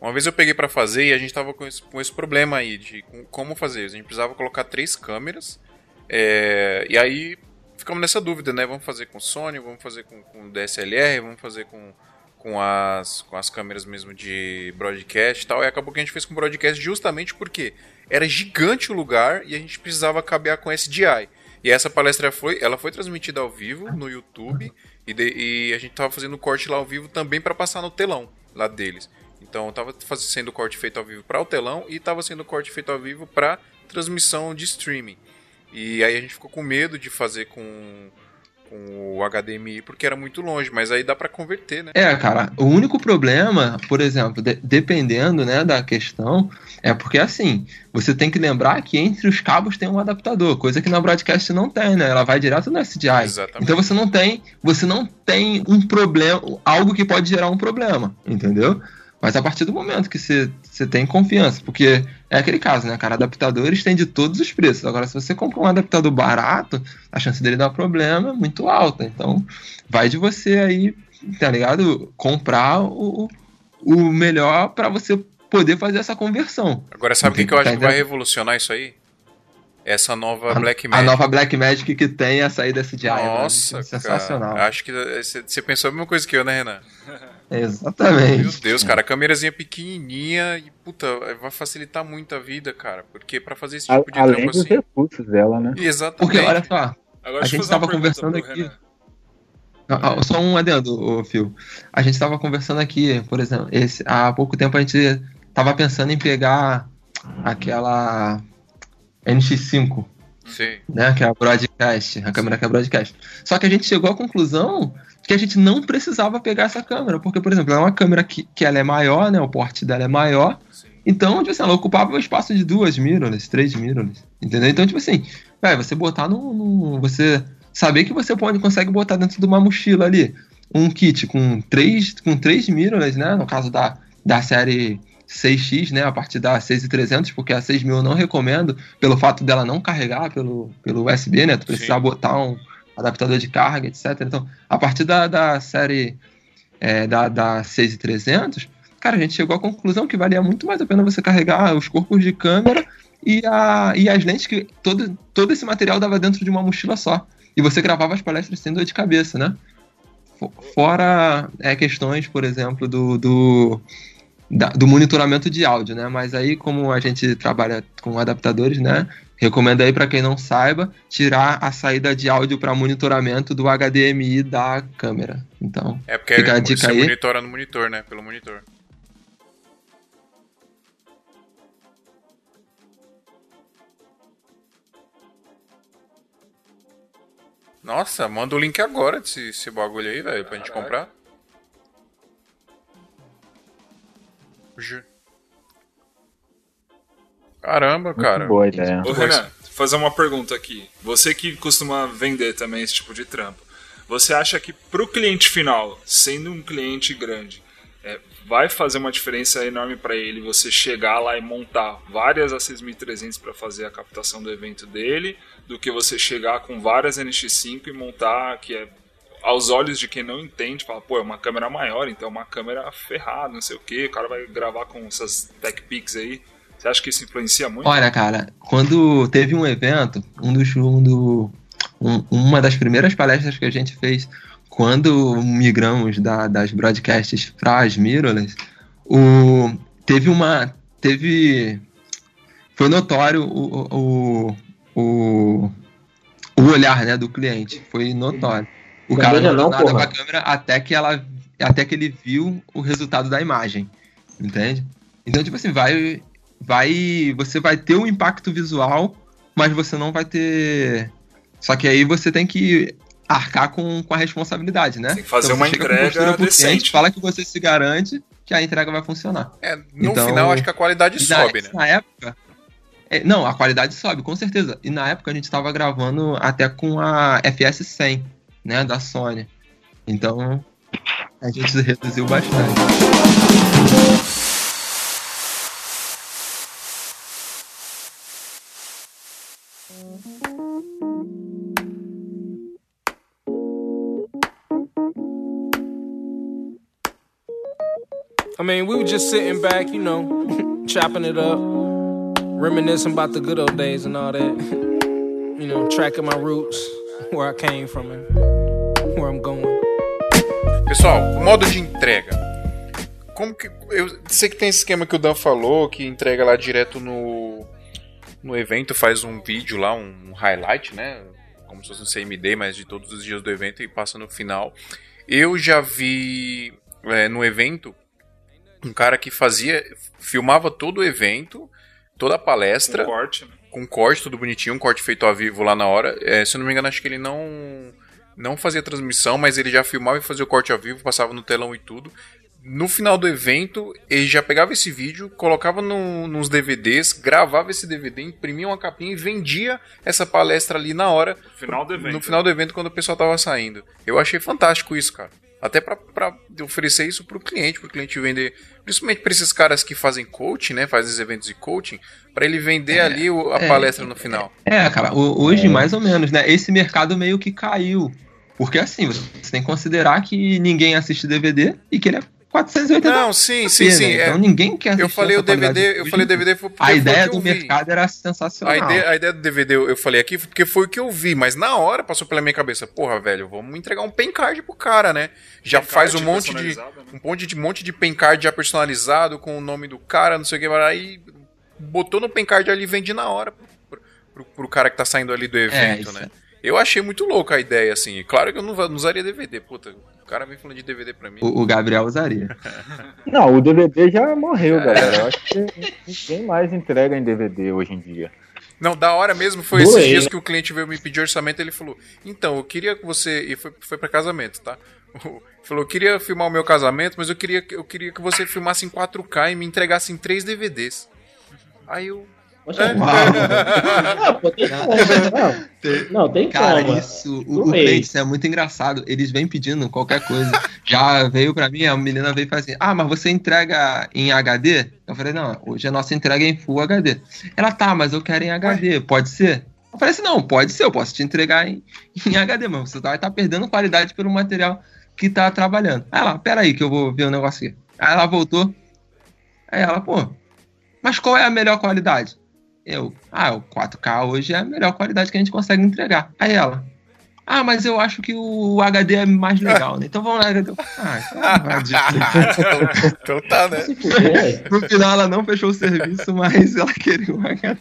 Uma vez eu peguei pra fazer e a gente tava com esse, com esse problema aí de com- como fazer. A gente precisava colocar três câmeras. é, e aí ficamos nessa dúvida, né? Vamos fazer com Sony, vamos fazer com, com DSLR, vamos fazer com, com, as, com as câmeras mesmo de broadcast e tal. E acabou que a gente fez com broadcast justamente porque era gigante o lugar e a gente precisava cabear com SDI. E essa palestra foi, ela foi transmitida ao vivo no YouTube e, de- e a gente tava fazendo corte lá ao vivo também para passar no telão lá deles. Então tava faz- sendo corte feito ao vivo para o telão e tava sendo corte feito ao vivo para transmissão de streaming. E aí a gente ficou com medo de fazer com, com o HDMI porque era muito longe, mas aí dá para converter, né? É, cara, o único problema, por exemplo, de- dependendo né, da questão, é porque assim, você tem que lembrar que entre os cabos tem um adaptador, coisa que na broadcast não tem, né? Ela vai direto no SDI. Exatamente. Então você não tem, você não tem um problema, algo que pode gerar um problema, entendeu? Mas a partir do momento que você, você tem confiança, porque é aquele caso, né, cara? Adaptadores tem de todos os preços. Agora, se você compra um adaptador barato, a chance dele dar problema é muito alta. Então, vai de você aí, tá ligado? Comprar o, o melhor para você poder fazer essa conversão. Agora, sabe o que, que eu acho que vai revolucionar isso aí? Essa nova a, Black Magic. A nova Black Magic que tem a saída desse diabo. Né? Nossa, né? sensacional. Cara, acho que você pensou a mesma coisa que eu, né, Renan? Exatamente. Meu Deus, cara, a câmerazinha pequenininha e, puta, vai facilitar muito a vida, cara. Porque para fazer esse tipo de Além trampo dos assim... recursos dela, né? Exatamente. Porque, olha só, Agora, a gente tava conversando aqui... Só um adendo, Phil. A gente estava conversando aqui, por exemplo, esse, há pouco tempo a gente tava pensando em pegar aquela NX5. Sim. Né, que é a broadcast, a câmera que é broadcast. Só que a gente chegou à conclusão que a gente não precisava pegar essa câmera, porque, por exemplo, é uma câmera que, que ela é maior, né, o porte dela é maior, Sim. então, tipo assim, ela ocupava o espaço de duas mirrorless, três mirrorless, entendeu? Então, tipo assim, véio, você botar no, no, você saber que você pode, consegue botar dentro de uma mochila ali um kit com três, com três mirrorless, né, no caso da, da série 6X, né, a partir da 6300, porque a 6000 eu não recomendo, pelo fato dela não carregar pelo, pelo USB, né, tu precisar botar um adaptador de carga, etc. Então, a partir da, da série é, da, da 6300, cara, a gente chegou à conclusão que valia muito mais a pena você carregar os corpos de câmera e, a, e as lentes que todo, todo esse material dava dentro de uma mochila só. E você gravava as palestras sem dor de cabeça, né? Fora é, questões, por exemplo, do, do da, do monitoramento de áudio, né? Mas aí, como a gente trabalha com adaptadores, né? Recomendo aí para quem não saiba tirar a saída de áudio para monitoramento do HDMI da câmera. Então, é porque fica a dica você aí. monitora no monitor, né? Pelo monitor. Nossa, manda o link agora desse, desse bagulho aí, velho, pra gente comprar. Caramba, cara. Muito boa ideia. Ô, Renan, fazer uma pergunta aqui. Você que costuma vender também esse tipo de trampo, você acha que para o cliente final, sendo um cliente grande, é, vai fazer uma diferença enorme para ele você chegar lá e montar várias A6300 para fazer a captação do evento dele, do que você chegar com várias NX5 e montar, que é aos olhos de quem não entende, fala, pô, é uma câmera maior, então é uma câmera ferrada, não sei o que, o cara vai gravar com essas tech pics aí. Você acha que isso influencia muito? Olha, cara, quando teve um evento, um dos. Um do, um, uma das primeiras palestras que a gente fez quando migramos da, das broadcasts para as mirrorless, o, teve uma. Teve. Foi notório o, o, o, o olhar né, do cliente. Foi notório. O cara não, não nada com a câmera até que ela até que ele viu o resultado da imagem, entende? Então tipo assim, vai vai você vai ter um impacto visual, mas você não vai ter só que aí você tem que arcar com, com a responsabilidade, né? Tem que fazer então, uma entrega decente. Fala que você se garante que a entrega vai funcionar. É, no então, final acho que a qualidade sobe, na, né? Na época, é, não, a qualidade sobe, com certeza. E na época a gente estava gravando até com a FS 100, né, da Sony. Então, a gente reduziu bastante. I mean, we were just sitting back, you know, chopping it up, reminiscing about the good old days and all that. you know, tracking my roots, where I came from and where I'm going. Pessoal, modo de entrega. Como que eu sei que tem esse esquema que o Dan falou, que entrega lá direto no no evento, faz um vídeo lá, um highlight, né? Como se fosse um CMD, mas de todos os dias do evento e passa no final. Eu já vi é, no evento um cara que fazia, filmava todo o evento, toda a palestra. Com corte, né? Com corte, tudo bonitinho, um corte feito ao vivo lá na hora. É, se eu não me engano, acho que ele não não fazia transmissão, mas ele já filmava e fazia o corte ao vivo, passava no telão e tudo. No final do evento, ele já pegava esse vídeo, colocava no, nos DVDs, gravava esse DVD, imprimia uma capinha e vendia essa palestra ali na hora. No final do evento. No final do evento, quando o pessoal tava saindo. Eu achei fantástico isso, cara. Até para oferecer isso para o cliente, para o cliente vender, principalmente para esses caras que fazem coaching, né, fazem eventos de coaching, para ele vender é, ali a é, palestra no final. É, cara, hoje mais ou menos, né? Esse mercado meio que caiu, porque assim você tem que considerar que ninguém assiste DVD e que ele é 480 Não, sim, sim, sim. né? É, Então ninguém quer eu falei o DVD, eu falei. DVD foi porque A ideia do vi. mercado era sensacional. A ideia, a ideia do DVD eu, falei aqui porque foi o que eu vi, mas na hora passou pela minha cabeça, porra, velho, vamos entregar um pen card pro cara, né? Já Pen faz um monte de né? um monte de monte de pen card já personalizado com o nome do cara, não sei o que, aí botou no pen card ali e vende na hora pro, pro, pro cara que tá saindo ali do evento, isso né? Eu achei muito louca a ideia, assim. Claro que eu não, não usaria DVD, puta. O cara vem falando de DVD pra mim. O, o Gabriel usaria. Não, o DVD já morreu, É. galera. Eu acho que ninguém mais entrega em DVD hoje em dia. Não, da hora mesmo foi Doei, esses dias né? que o cliente veio me pedir orçamento ele falou: Então, eu queria que você. E foi, foi pra casamento, tá? Ele falou: Eu queria filmar o meu casamento, mas eu queria, que- eu queria que você filmasse em 4K e me entregasse em 3 DVDs. Aí eu. Poxa, É. Não, pô, tem como. Não, não tem Cara, como. isso, o, o é muito engraçado. Eles vêm pedindo qualquer coisa. Já veio pra mim, a menina veio e falou assim: Ah, mas você entrega em HD? Eu falei: Não, hoje a nossa entrega é em Full HD. Ela tá, mas eu quero em HD, pode ser? Eu falei assim: Não, pode ser, eu posso te entregar em, em HD, mas você vai estar perdendo qualidade pelo material que tá trabalhando. Aí ela, peraí, que eu vou ver o negócio aqui. Aí ela voltou. Aí ela, pô, mas qual é a melhor qualidade? Eu, ah, o 4K hoje é a melhor qualidade que a gente consegue entregar. Aí ela, ah, mas eu acho que o HD é mais legal, né? Então vamos lá. HD. Ah, então então tá, né? No final ela não fechou o serviço, mas ela queria o HD.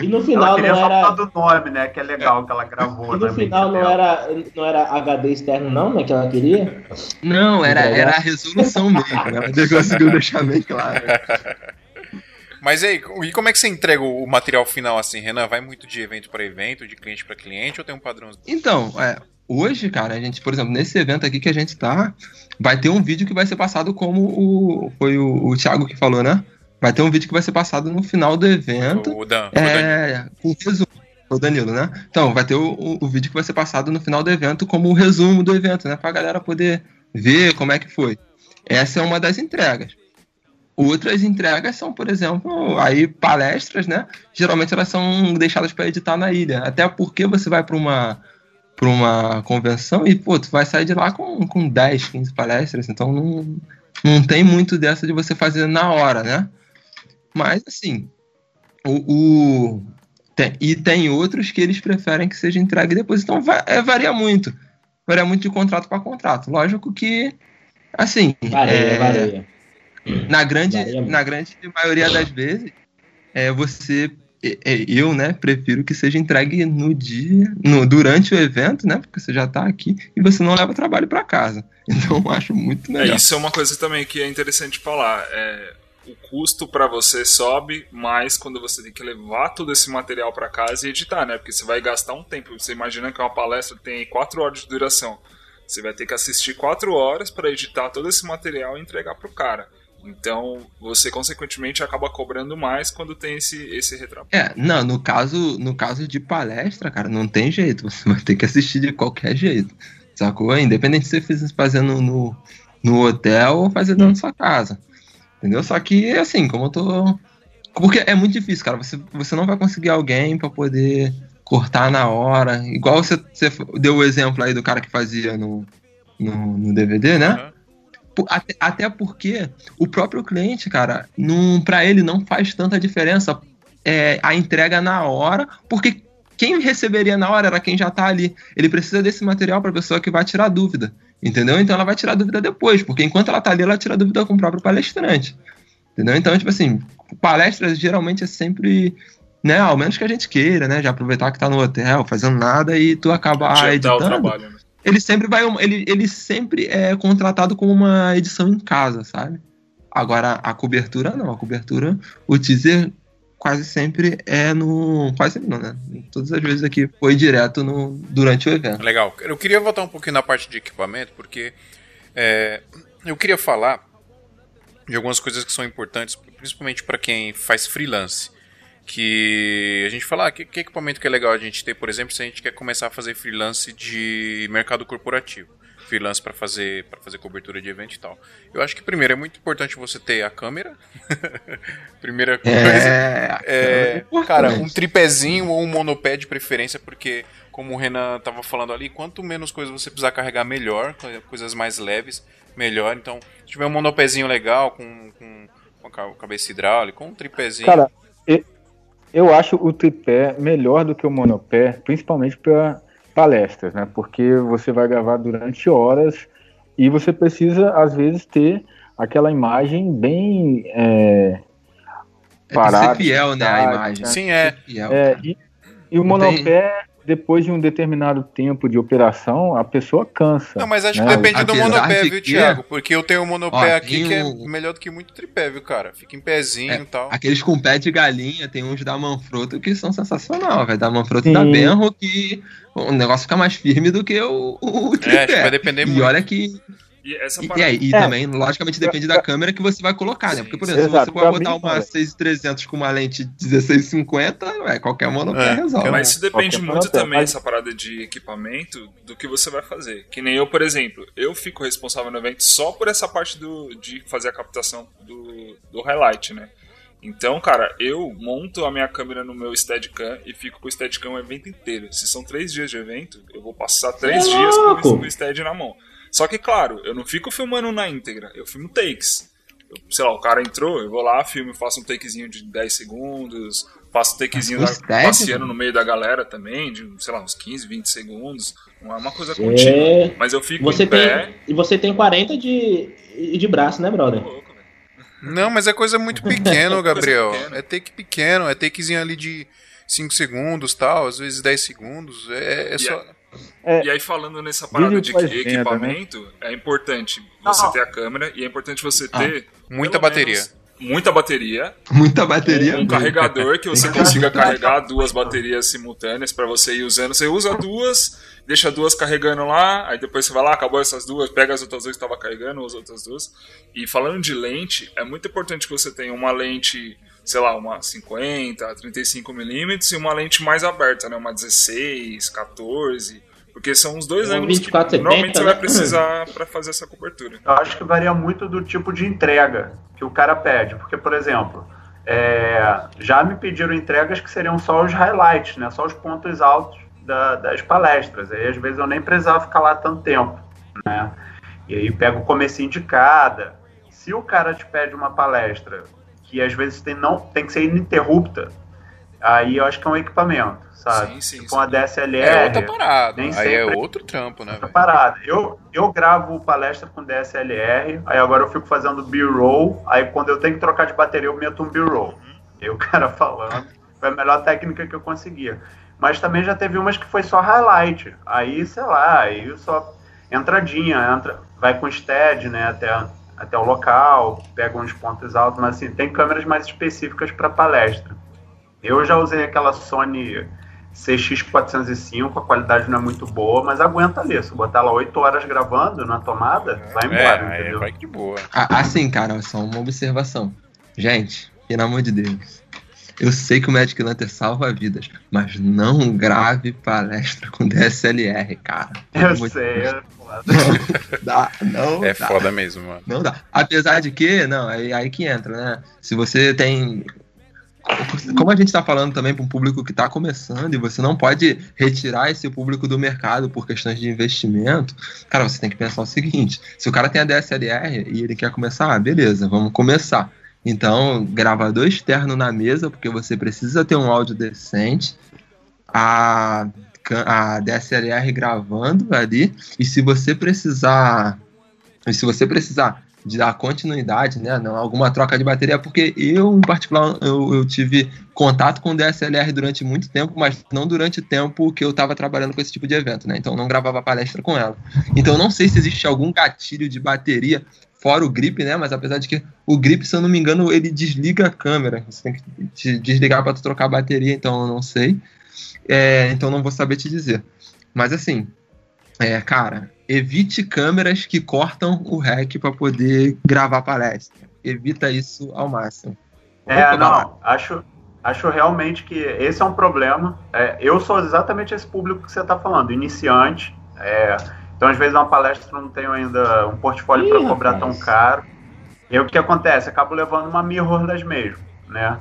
E no final não era. do nome, né? Que é legal que ela gravou. E no na final não era, não era HD externo, não, né? Que ela queria? Não, era, era a resolução mesmo. Ela conseguiu deixar bem claro. Mas aí, e como é que você entrega o material final assim, Renan? Vai muito de evento pra evento, de cliente pra cliente, ou tem um padrão? Então, é, hoje, cara, a gente, por exemplo, nesse evento aqui que a gente tá, vai ter um vídeo que vai ser passado como o. Foi o, o Thiago que falou, né? Vai ter um vídeo que vai ser passado no final do evento. O Dan. É, com resumo. O Danilo, né? Então, vai ter o, o- o vídeo que vai ser passado no final do evento como o resumo do evento, né? Pra galera poder ver como é que foi. Essa é uma das entregas. Outras entregas são, por exemplo, aí palestras, né? Geralmente elas são deixadas para editar na ilha. Até porque você vai para uma para uma convenção e, pô, tu vai sair de lá com, com 10, 15 palestras, então não, não tem muito dessa de você fazer na hora, né? Mas, assim, o, o- tem- e tem outros que eles preferem que seja entregue depois, então é, varia muito. Varia muito de contrato para contrato. Lógico que, assim, Varia, é, varia. Na grande, na grande maioria das vezes, é, você, é, é, eu, né, prefiro que seja entregue no dia, no, durante o evento, né, porque você já tá aqui e você não leva trabalho para casa. Então, eu acho muito É, melhor. isso é uma coisa também que é interessante falar. É, o custo para você sobe mais quando você tem que levar todo esse material para casa e editar, né? Porque você vai gastar um tempo. Você imagina que uma palestra tem 4 horas de duração. Você vai ter que assistir 4 horas para editar todo esse material e entregar pro cara. Então, você consequentemente acaba cobrando mais quando tem esse, esse retrabalho. É, não, no caso, no caso de palestra, cara, não tem jeito. Você vai ter que assistir de qualquer jeito. Sacou? Independente se você fizer fazendo no, no hotel ou fazendo na sua casa. Entendeu? Só que, assim, como eu tô. Porque é muito difícil, cara. Você, você não vai conseguir alguém pra poder cortar na hora. Igual você, você deu o exemplo aí do cara que fazia no, no, no DVD, né? Aham. Até, até porque o próprio cliente, cara, pra ele não faz tanta diferença é, a entrega na hora, porque quem receberia na hora era quem já tá ali. Ele precisa desse material pra pessoa que vai tirar dúvida. Entendeu? Então ela vai tirar dúvida depois, porque enquanto ela tá ali, ela tira dúvida com o próprio palestrante. Entendeu? Então, tipo assim, palestras geralmente é sempre. Né, ao menos que a gente queira, né? Já aproveitar que tá no hotel, fazendo nada e tu acaba Já dá o editando trabalho, né? Ele sempre vai ele, ele sempre é contratado como uma edição em casa, sabe? Agora a cobertura não, a cobertura o teaser quase sempre é no quase sempre não, né? Todas as vezes aqui foi direto no durante o evento. Legal. Eu queria voltar um pouquinho na parte de equipamento, porque é, eu queria falar de algumas coisas que são importantes, principalmente para quem faz freelance. Que a gente fala, ah, que, que equipamento que é legal a gente ter, por exemplo, se a gente quer começar a fazer freelance de mercado corporativo. Freelance para fazer para fazer cobertura de evento e tal. Eu acho que primeiro é muito importante você ter a câmera. Primeira coisa. É, É, cara, um tripézinho ou um monopé de preferência, porque, como o Renan tava falando ali, quanto menos coisas você precisar carregar, melhor, co- coisas mais leves. melhor. Então, se tiver um monopézinho legal, com, com, com a cabeça hidráulica, com um tripézinho. Cara, eu acho o tripé melhor do que o monopé, principalmente para palestras, né? Porque você vai gravar durante horas e você precisa, às vezes, ter aquela imagem bem é, parada. É ser fiel, né, a imagem. Né? Sim, é. é e, e, o monopé depois de um determinado tempo de operação, a pessoa cansa. Não, mas acho né? que depende do monopé, viu, Thiago? Porque eu tenho um monopé Ó, aqui que é melhor do que muito tripé, viu, cara? Fica em pezinho é, e tal. Aqueles com pé de galinha, tem uns da Manfrotto que são sensacional, velho. Da Manfrotto e da Benro que o negócio fica mais firme do que o, o tripé. É, acho que vai depender e muito. E olha que e, essa e, é, e é. também, logicamente, depende da câmera que você vai colocar, né? Porque, por exemplo, Exato, se você for botar uma 6300 com uma lente 1650, é, qualquer monopé é, resolve. Mas isso depende qualquer muito também, mas... essa parada de equipamento, do que você vai fazer. Que nem eu, por exemplo, eu fico responsável no evento só por essa parte do, de fazer a captação do, do highlight, né? Então, cara, eu monto a minha câmera no meu Steadicam e fico com o Steadicam o evento inteiro. Se são três dias de evento, eu vou passar três é dias com o Stead na mão. Só que, claro, eu não fico filmando na íntegra, eu filmo takes. Eu, sei lá, o cara entrou, eu vou lá, filmo, faço um takezinho de 10 segundos, faço um takezinho lá, passeando no meio da galera também, de, sei lá, uns 15, 20 segundos. Não é uma coisa contínua. Mas eu fico você em pé. Tem, e você tem 40 de, de braço, né, brother? Não, mas é coisa muito pequena, Gabriel. É take pequeno, é takezinho ali de 5 segundos tal, às vezes 10 segundos. É, é só. É, e aí, falando nessa parada de equipamento, né? é importante você ah, ter a câmera e é importante você ah, ter. Muita bateria. Muita bateria. Muita bateria. Um, um carregador que você consiga carregar duas baterias simultâneas para você ir usando. Você usa duas, deixa duas carregando lá, aí depois você vai lá, acabou essas duas, pega as outras duas que estava carregando, usa outras duas. E falando de lente, é muito importante que você tenha uma lente sei lá, uma 50, 35 milímetros e uma lente mais aberta, né? Uma 16, 14. Porque são os dois ângulos 24, que 70, normalmente você vai né? precisar para fazer essa cobertura. Eu acho que varia muito do tipo de entrega que o cara pede. Porque, por exemplo, é, já me pediram entregas que seriam só os highlights, né? Só os pontos altos da, das palestras. Aí às vezes eu nem precisava ficar lá tanto tempo, né? E aí pego o comecinho de cada. Se o cara te pede uma palestra que às vezes tem, não, tem que ser ininterrupta, aí eu acho que é um equipamento, sabe? Sim, sim, tipo uma DSLR. É outra parada. aí é outro trampo, né? Outra parada. Eu, eu gravo palestra com DSLR, aí agora eu fico fazendo B-roll, aí quando eu tenho que trocar de bateria eu meto um B-roll. E o cara falando, foi a melhor técnica que eu conseguia. Mas também já teve umas que foi só highlight. Aí, sei lá, aí só entradinha, entra, vai com stead, né, até até o local, pega uns pontos altos, mas assim, tem câmeras mais específicas para palestra. Eu já usei aquela Sony CX405, a qualidade não é muito boa, mas aguenta ali. Se botar ela 8 horas gravando na tomada, vai embora, é, entendeu? vai de boa. Assim, cara, só uma observação. Gente, pelo amor de Deus. Eu sei que o Magic Lantern salva vidas, mas não grave palestra com DSLR, cara. Eu sei, é foda. Não dá, não É dá. foda mesmo, mano. Não dá. Apesar de que, não, aí, aí que entra, né? Se você tem como a gente está falando também para um público que está começando e você não pode retirar esse público do mercado por questões de investimento, cara, você tem que pensar o seguinte: se o cara tem a DSLR e ele quer começar, ah, beleza, vamos começar. Então, gravador externo na mesa, porque você precisa ter um áudio decente. A, a DSLR gravando ali. E se você precisar. Se você precisar de dar continuidade, né? Não, alguma troca de bateria, porque eu, em particular, eu, eu, tive contato com DSLR durante muito tempo, mas não durante o tempo que eu estava trabalhando com esse tipo de evento, né? Então não gravava palestra com ela. Então não sei se existe algum gatilho de bateria fora o grip, né? Mas apesar de que o grip, se eu não me engano, ele desliga a câmera. Você tem que desligar para trocar a bateria, então eu não sei. É, então não vou saber te dizer. Mas assim, é, cara, evite câmeras que cortam o REC para poder gravar palestra. Evita isso ao máximo. É, não, acho, acho realmente que esse é um problema. É, eu sou exatamente esse público que você está falando, iniciante. É, então, às vezes, uma palestra não tenho ainda um portfólio para cobrar tão caro. E aí, o que acontece? Acabo levando uma mirrorless mesmo, né?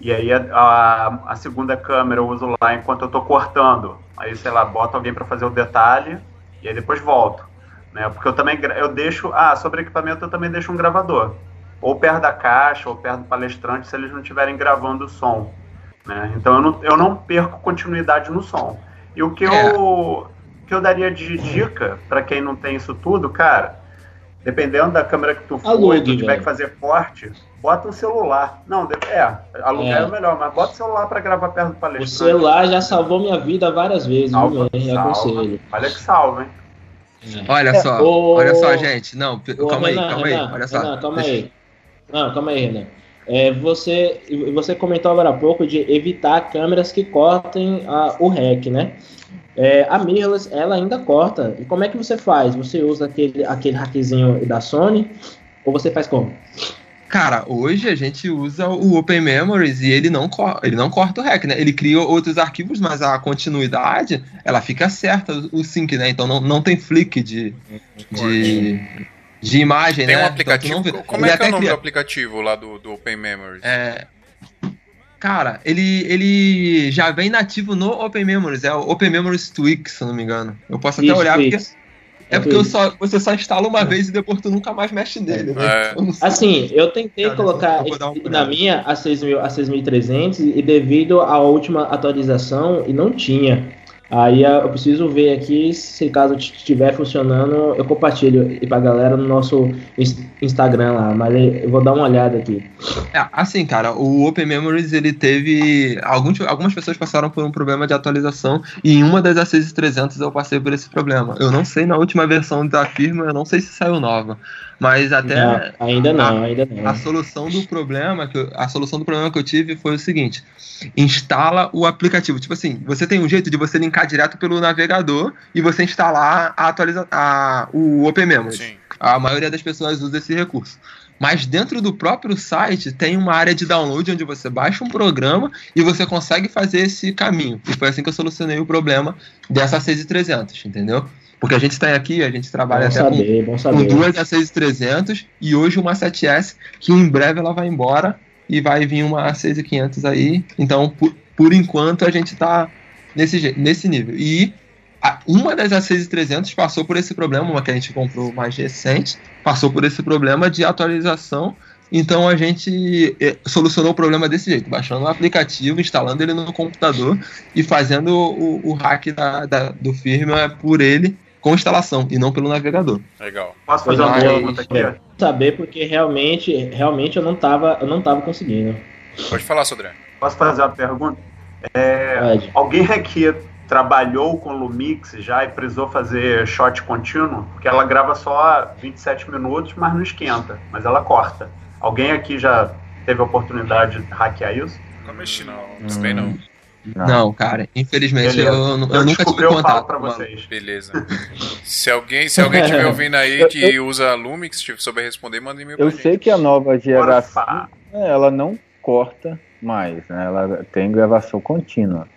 E aí, a, a, a segunda câmera eu uso lá enquanto eu estou cortando. Aí, sei lá, boto alguém para fazer o detalhe e aí depois volto. né? Porque eu também eu deixo, ah, sobre equipamento eu também deixo um gravador, ou perto da caixa, ou perto do palestrante, se eles não estiverem gravando o som, né? Então eu não, eu não perco continuidade no som. E o que é. eu que eu daria de dica para quem não tem isso tudo, cara, dependendo da câmera que tu for e tu tiver que fazer corte, bota um celular. Não, é, alugar é, é o melhor, mas bota o celular para gravar perto do palestrante. O celular já salvou minha vida várias vezes, salva, viu, aconselho. Olha que salva, hein? É. Olha é, só, o... olha só, gente. Não, calma aí, calma Renan, aí, olha só. Renan, calma Deixa... aí. Não, calma aí, Renan. É, você, você comentou agora há pouco de evitar câmeras que cortem a, o REC, né? É, a mirrorless, ela ainda corta. E como é que você faz? Você usa aquele, aquele hackzinho da Sony ou você faz como? Cara, hoje a gente usa o Open Memories e ele não, ele não corta o REC, né? Ele cria outros arquivos, mas a continuidade, ela fica certa, o sync, né? Então não, não tem flick de, de, de imagem, tem né? um aplicativo. Então, como é que é o nome cria... do aplicativo lá do, do Open Memories? É, Cara, ele, ele já vem nativo no Open Memories, é o Open Memories Tweak, se eu não me engano. Eu posso até isso, olhar, porque, é, é porque eu só, você só instala uma vez e depois tu nunca mais mexe nele, né? É. Eu assim, eu tentei Cara, colocar um na minha a, 6, a 6300 e devido à última atualização, e não tinha. Aí eu preciso ver aqui se caso estiver funcionando, eu compartilho e pra galera no nosso Instagram lá, mas eu vou dar uma olhada aqui. É, assim, cara, o Open Memories ele teve alguns, algumas pessoas passaram por um problema de atualização e em uma das A6 300 eu passei por esse problema. Eu não sei na última versão da firma, eu não sei se saiu nova. Mas até. Não, ainda não, a, ainda não. A solução do problema que eu, a solução do problema que eu tive foi o seguinte: instala o aplicativo. Tipo assim, você tem um jeito de você linkar direto pelo navegador e você instalar a atualiza a, o Open Memory. Sim. A maioria das pessoas usa esse recurso. Mas dentro do próprio site tem uma área de download onde você baixa um programa e você consegue fazer esse caminho. E foi assim que eu solucionei o problema dessa 6300, entendeu? Porque a gente está aqui, a gente trabalha bom até saber, com, com duas A6300 e hoje uma 7S, que em breve ela vai embora e vai vir uma A6500 aí. Então, por, por enquanto, a gente está nesse, nesse nível. E uma das A6300 passou por esse problema, uma que a gente comprou mais recente, passou por esse problema de atualização. Então a gente eh, solucionou o problema desse jeito, baixando o aplicativo, instalando ele no computador e fazendo o, o hack da, da, do firmware por ele com instalação e não pelo navegador. Legal. Posso fazer uma pergunta aqui? Saber porque realmente, realmente eu não tava, eu não tava conseguindo. Pode falar, Sodré. Posso fazer uma pergunta? É, alguém aqui trabalhou com Lumix já e precisou fazer shot contínuo? Porque ela grava só 27 minutos, mas não esquenta, mas ela corta. Alguém aqui já teve a oportunidade de hackear isso? Não mexi não, não sei não. Não. não, cara, infelizmente eu, eu, eu nunca tive contato para vocês. Beleza. se alguém, se alguém estiver ouvindo aí que usa Lumix, se souber responder, manda e-mail Eu sei que a nova geração, é, ela não corta mais, né? Ela tem gravação contínua.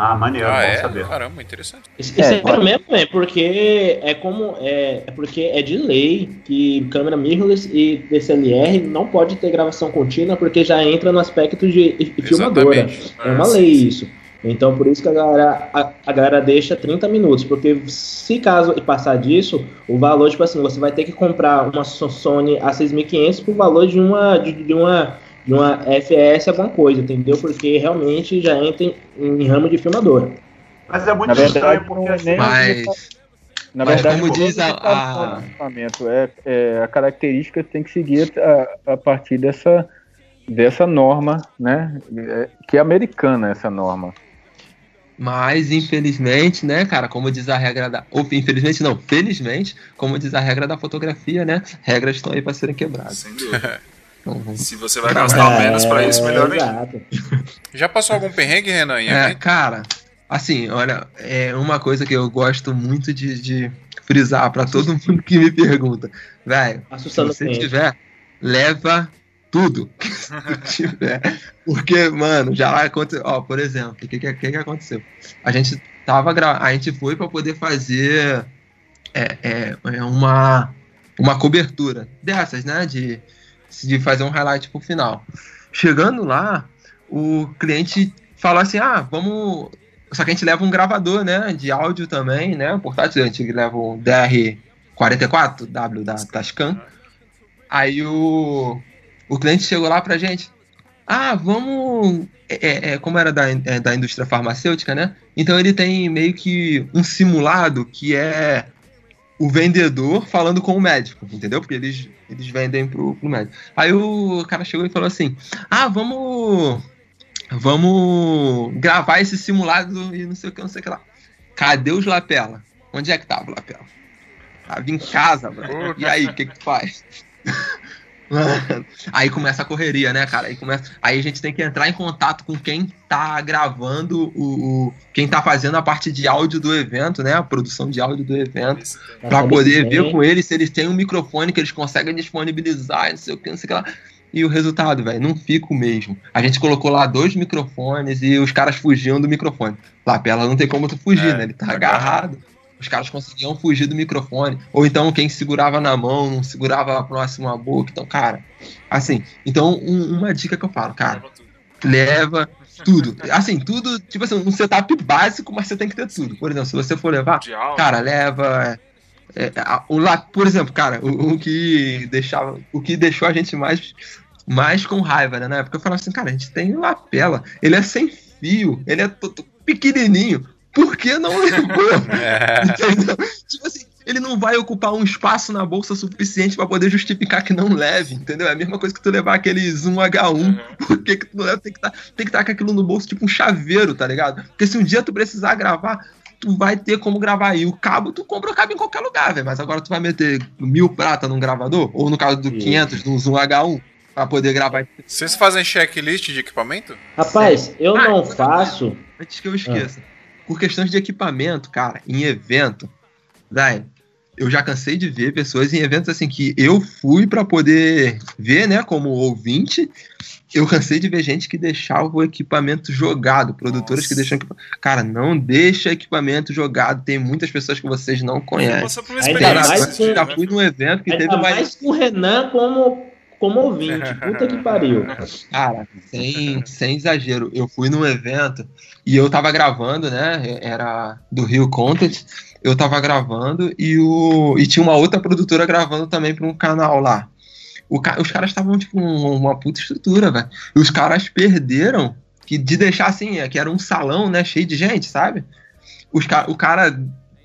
Ah, maneiro, ah, é? saber. Caramba, interessante. Isso é, é mesmo, é porque é como é, é porque é de lei que câmera mirrorless e DSLR não pode ter gravação contínua porque já entra no aspecto de filmadora. É uma lei isso. Então por isso que a galera, a, a, galera deixa 30 minutos, porque se caso passar disso, o valor, tipo assim, você vai ter que comprar uma Sony A6500 por valor de uma de, de uma de uma FS alguma coisa, entendeu? Porque realmente já entra em, em ramo de filmadora. Mas é muito na estranho porque assim, mas... Na verdade, como diz a, a... É, é, a característica tem que seguir a, a partir dessa, dessa norma, né? É, que é americana essa norma. Mas, infelizmente, né, cara, como diz a regra da. Ou, infelizmente não, felizmente, como diz a regra da fotografia, né? Regras estão aí para serem quebradas. Sem dúvida. Uhum. Se você vai gastar é, menos para isso, melhor ainda. Já passou algum perrengue, Renan? É, cara, assim, olha, é uma coisa que eu gosto muito de, de frisar para todo mundo que me pergunta. Velho, se você tiver, leva tudo que tiver. Porque, mano, já aconteceu. Ó, por exemplo, o que, que, que, que aconteceu? A gente tava gra... A gente foi para poder fazer é, é, é, uma, uma cobertura dessas, né? De de fazer um highlight pro final. Chegando lá, o cliente fala assim: ah, vamos. Só que a gente leva um gravador, né? De áudio também, né? Portátil, a gente leva um DR 44W da Tascam. Aí o, o cliente chegou lá pra gente. Ah, vamos. É, é, como era da, é, da indústria farmacêutica, né? Então ele tem meio que um simulado que é o vendedor falando com o médico, entendeu? Porque eles, eles vendem pro, pro médico. Aí o cara chegou e falou assim: Ah, vamos. Vamos gravar esse simulado e não sei o que, não sei o que lá. Cadê os lapela? Onde é que tava o lapela? Tava em casa, bro. E aí, o que que faz? aí começa a correria, né, cara? Aí, começa... aí a gente tem que entrar em contato com quem tá gravando o, o, quem tá fazendo a parte de áudio do evento, né? A produção de áudio do evento. para poder ver com eles se eles têm um microfone que eles conseguem disponibilizar, não sei o que, não sei o que lá. E o resultado, velho, não fica o mesmo. A gente colocou lá dois microfones e os caras fugiam do microfone. Lapela não tem como tu fugir, é, né? Ele tá agarrado os caras conseguiam fugir do microfone. Ou então quem segurava na mão não segurava próximo à boca. Então, cara, assim. Então, um, uma dica que eu falo, cara, leva tudo. Assim, tudo, tipo assim, um setup básico, mas você tem que ter tudo. Por exemplo, se você for levar, cara, leva. É, é o, por exemplo, cara, o, o, que deixava, o que deixou a gente mais, mais com raiva, né? Porque eu falava assim, cara, a gente tem lapela, ele é sem fio, ele é pequenininho por que não levou? É. Entendeu? Tipo assim, ele não vai ocupar um espaço na bolsa suficiente para poder justificar que não leve, entendeu? É a mesma coisa que tu levar aquele Zoom H1. Uhum. Por que, que tu não leva? Tem que tá, estar tá com aquilo no bolso, tipo um chaveiro, tá ligado? Porque se um dia tu precisar gravar, tu vai ter como gravar aí. O cabo, tu compra o cabo em qualquer lugar, velho. Mas agora tu vai meter mil prata num gravador? Ou no caso do Sim. 500, num Zoom H1? Pra poder gravar. Vocês fazem checklist de equipamento? Rapaz, eu ah, não faço. Antes que eu esqueça. Ah por questões de equipamento, cara, em evento, velho, eu já cansei de ver pessoas em eventos assim que eu fui para poder ver, né, como ouvinte. Eu cansei de ver gente que deixava o equipamento jogado, produtoras Nossa. que deixam Cara, não deixa equipamento jogado. Tem muitas pessoas que vocês não conhecem. Ainda mais já fui num evento que teve mais com o Renan como como ouvinte. Puta que pariu. Cara, sem, sem exagero. Eu fui num evento e eu tava gravando, né? Era do Rio Content. Eu tava gravando e, o, e tinha uma outra produtora gravando também para um canal lá. O, os caras estavam, tipo, uma puta estrutura, velho. E os caras perderam que de deixar assim, é, que era um salão, né? Cheio de gente, sabe? Os, o cara,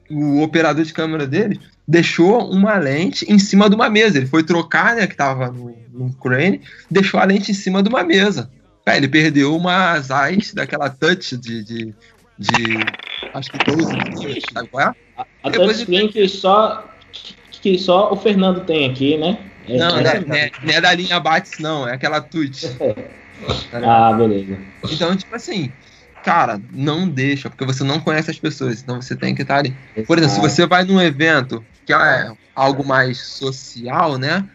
o operador de câmera dele, deixou uma lente em cima de uma mesa. Ele foi trocar, né, que tava no, no crane, deixou a lente em cima de uma mesa. É, ele perdeu uma Zeiss daquela touch de, de, de acho que 12 sabe qual é? A, a touchscreen que só, que só o Fernando tem aqui, né? É, não, é, não, é, não é da linha Bates, não, é aquela touch. ah, beleza. Então, tipo assim, cara, não deixa, porque você não conhece as pessoas, então você tem que estar ali. Por exemplo, se você vai num evento que é algo mais social, né?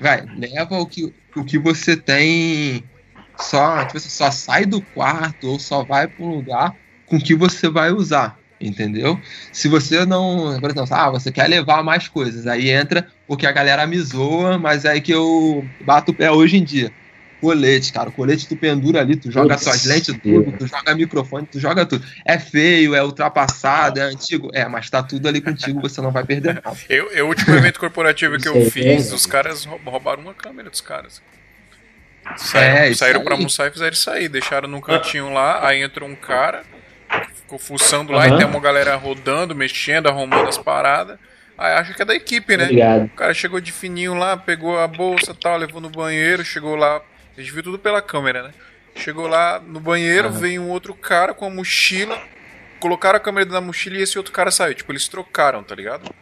Vai, leva o que, o que você tem só, tipo, você só sai do quarto ou só vai para um lugar com que você vai usar, entendeu? Se você não, por exemplo, ah, você quer levar mais coisas, aí entra porque a galera me zoa, mas é aí que eu bato o pé hoje em dia colete, cara. O colete tu pendura ali, tu joga Putz, suas lentes, tudo, tu joga microfone, tu joga tudo. É feio, é ultrapassado, é antigo. É, mas tá tudo ali contigo, você não vai perder nada. Eu, eu o último evento corporativo que eu fiz, os caras roubaram uma câmera dos caras. Saíram, é, saíram pra almoçar e fizeram isso aí. Deixaram num cantinho lá, aí entrou um cara, ficou fuçando lá uhum. e tem uma galera rodando, mexendo, arrumando as paradas. Aí acha que é da equipe, né? Obrigado. O cara chegou de fininho lá, pegou a bolsa tal, levou no banheiro, chegou lá, a gente viu tudo pela câmera, né? Chegou lá no banheiro, uhum. veio um outro cara com a mochila, colocaram a câmera na mochila e esse outro cara saiu. Tipo, eles trocaram, tá ligado?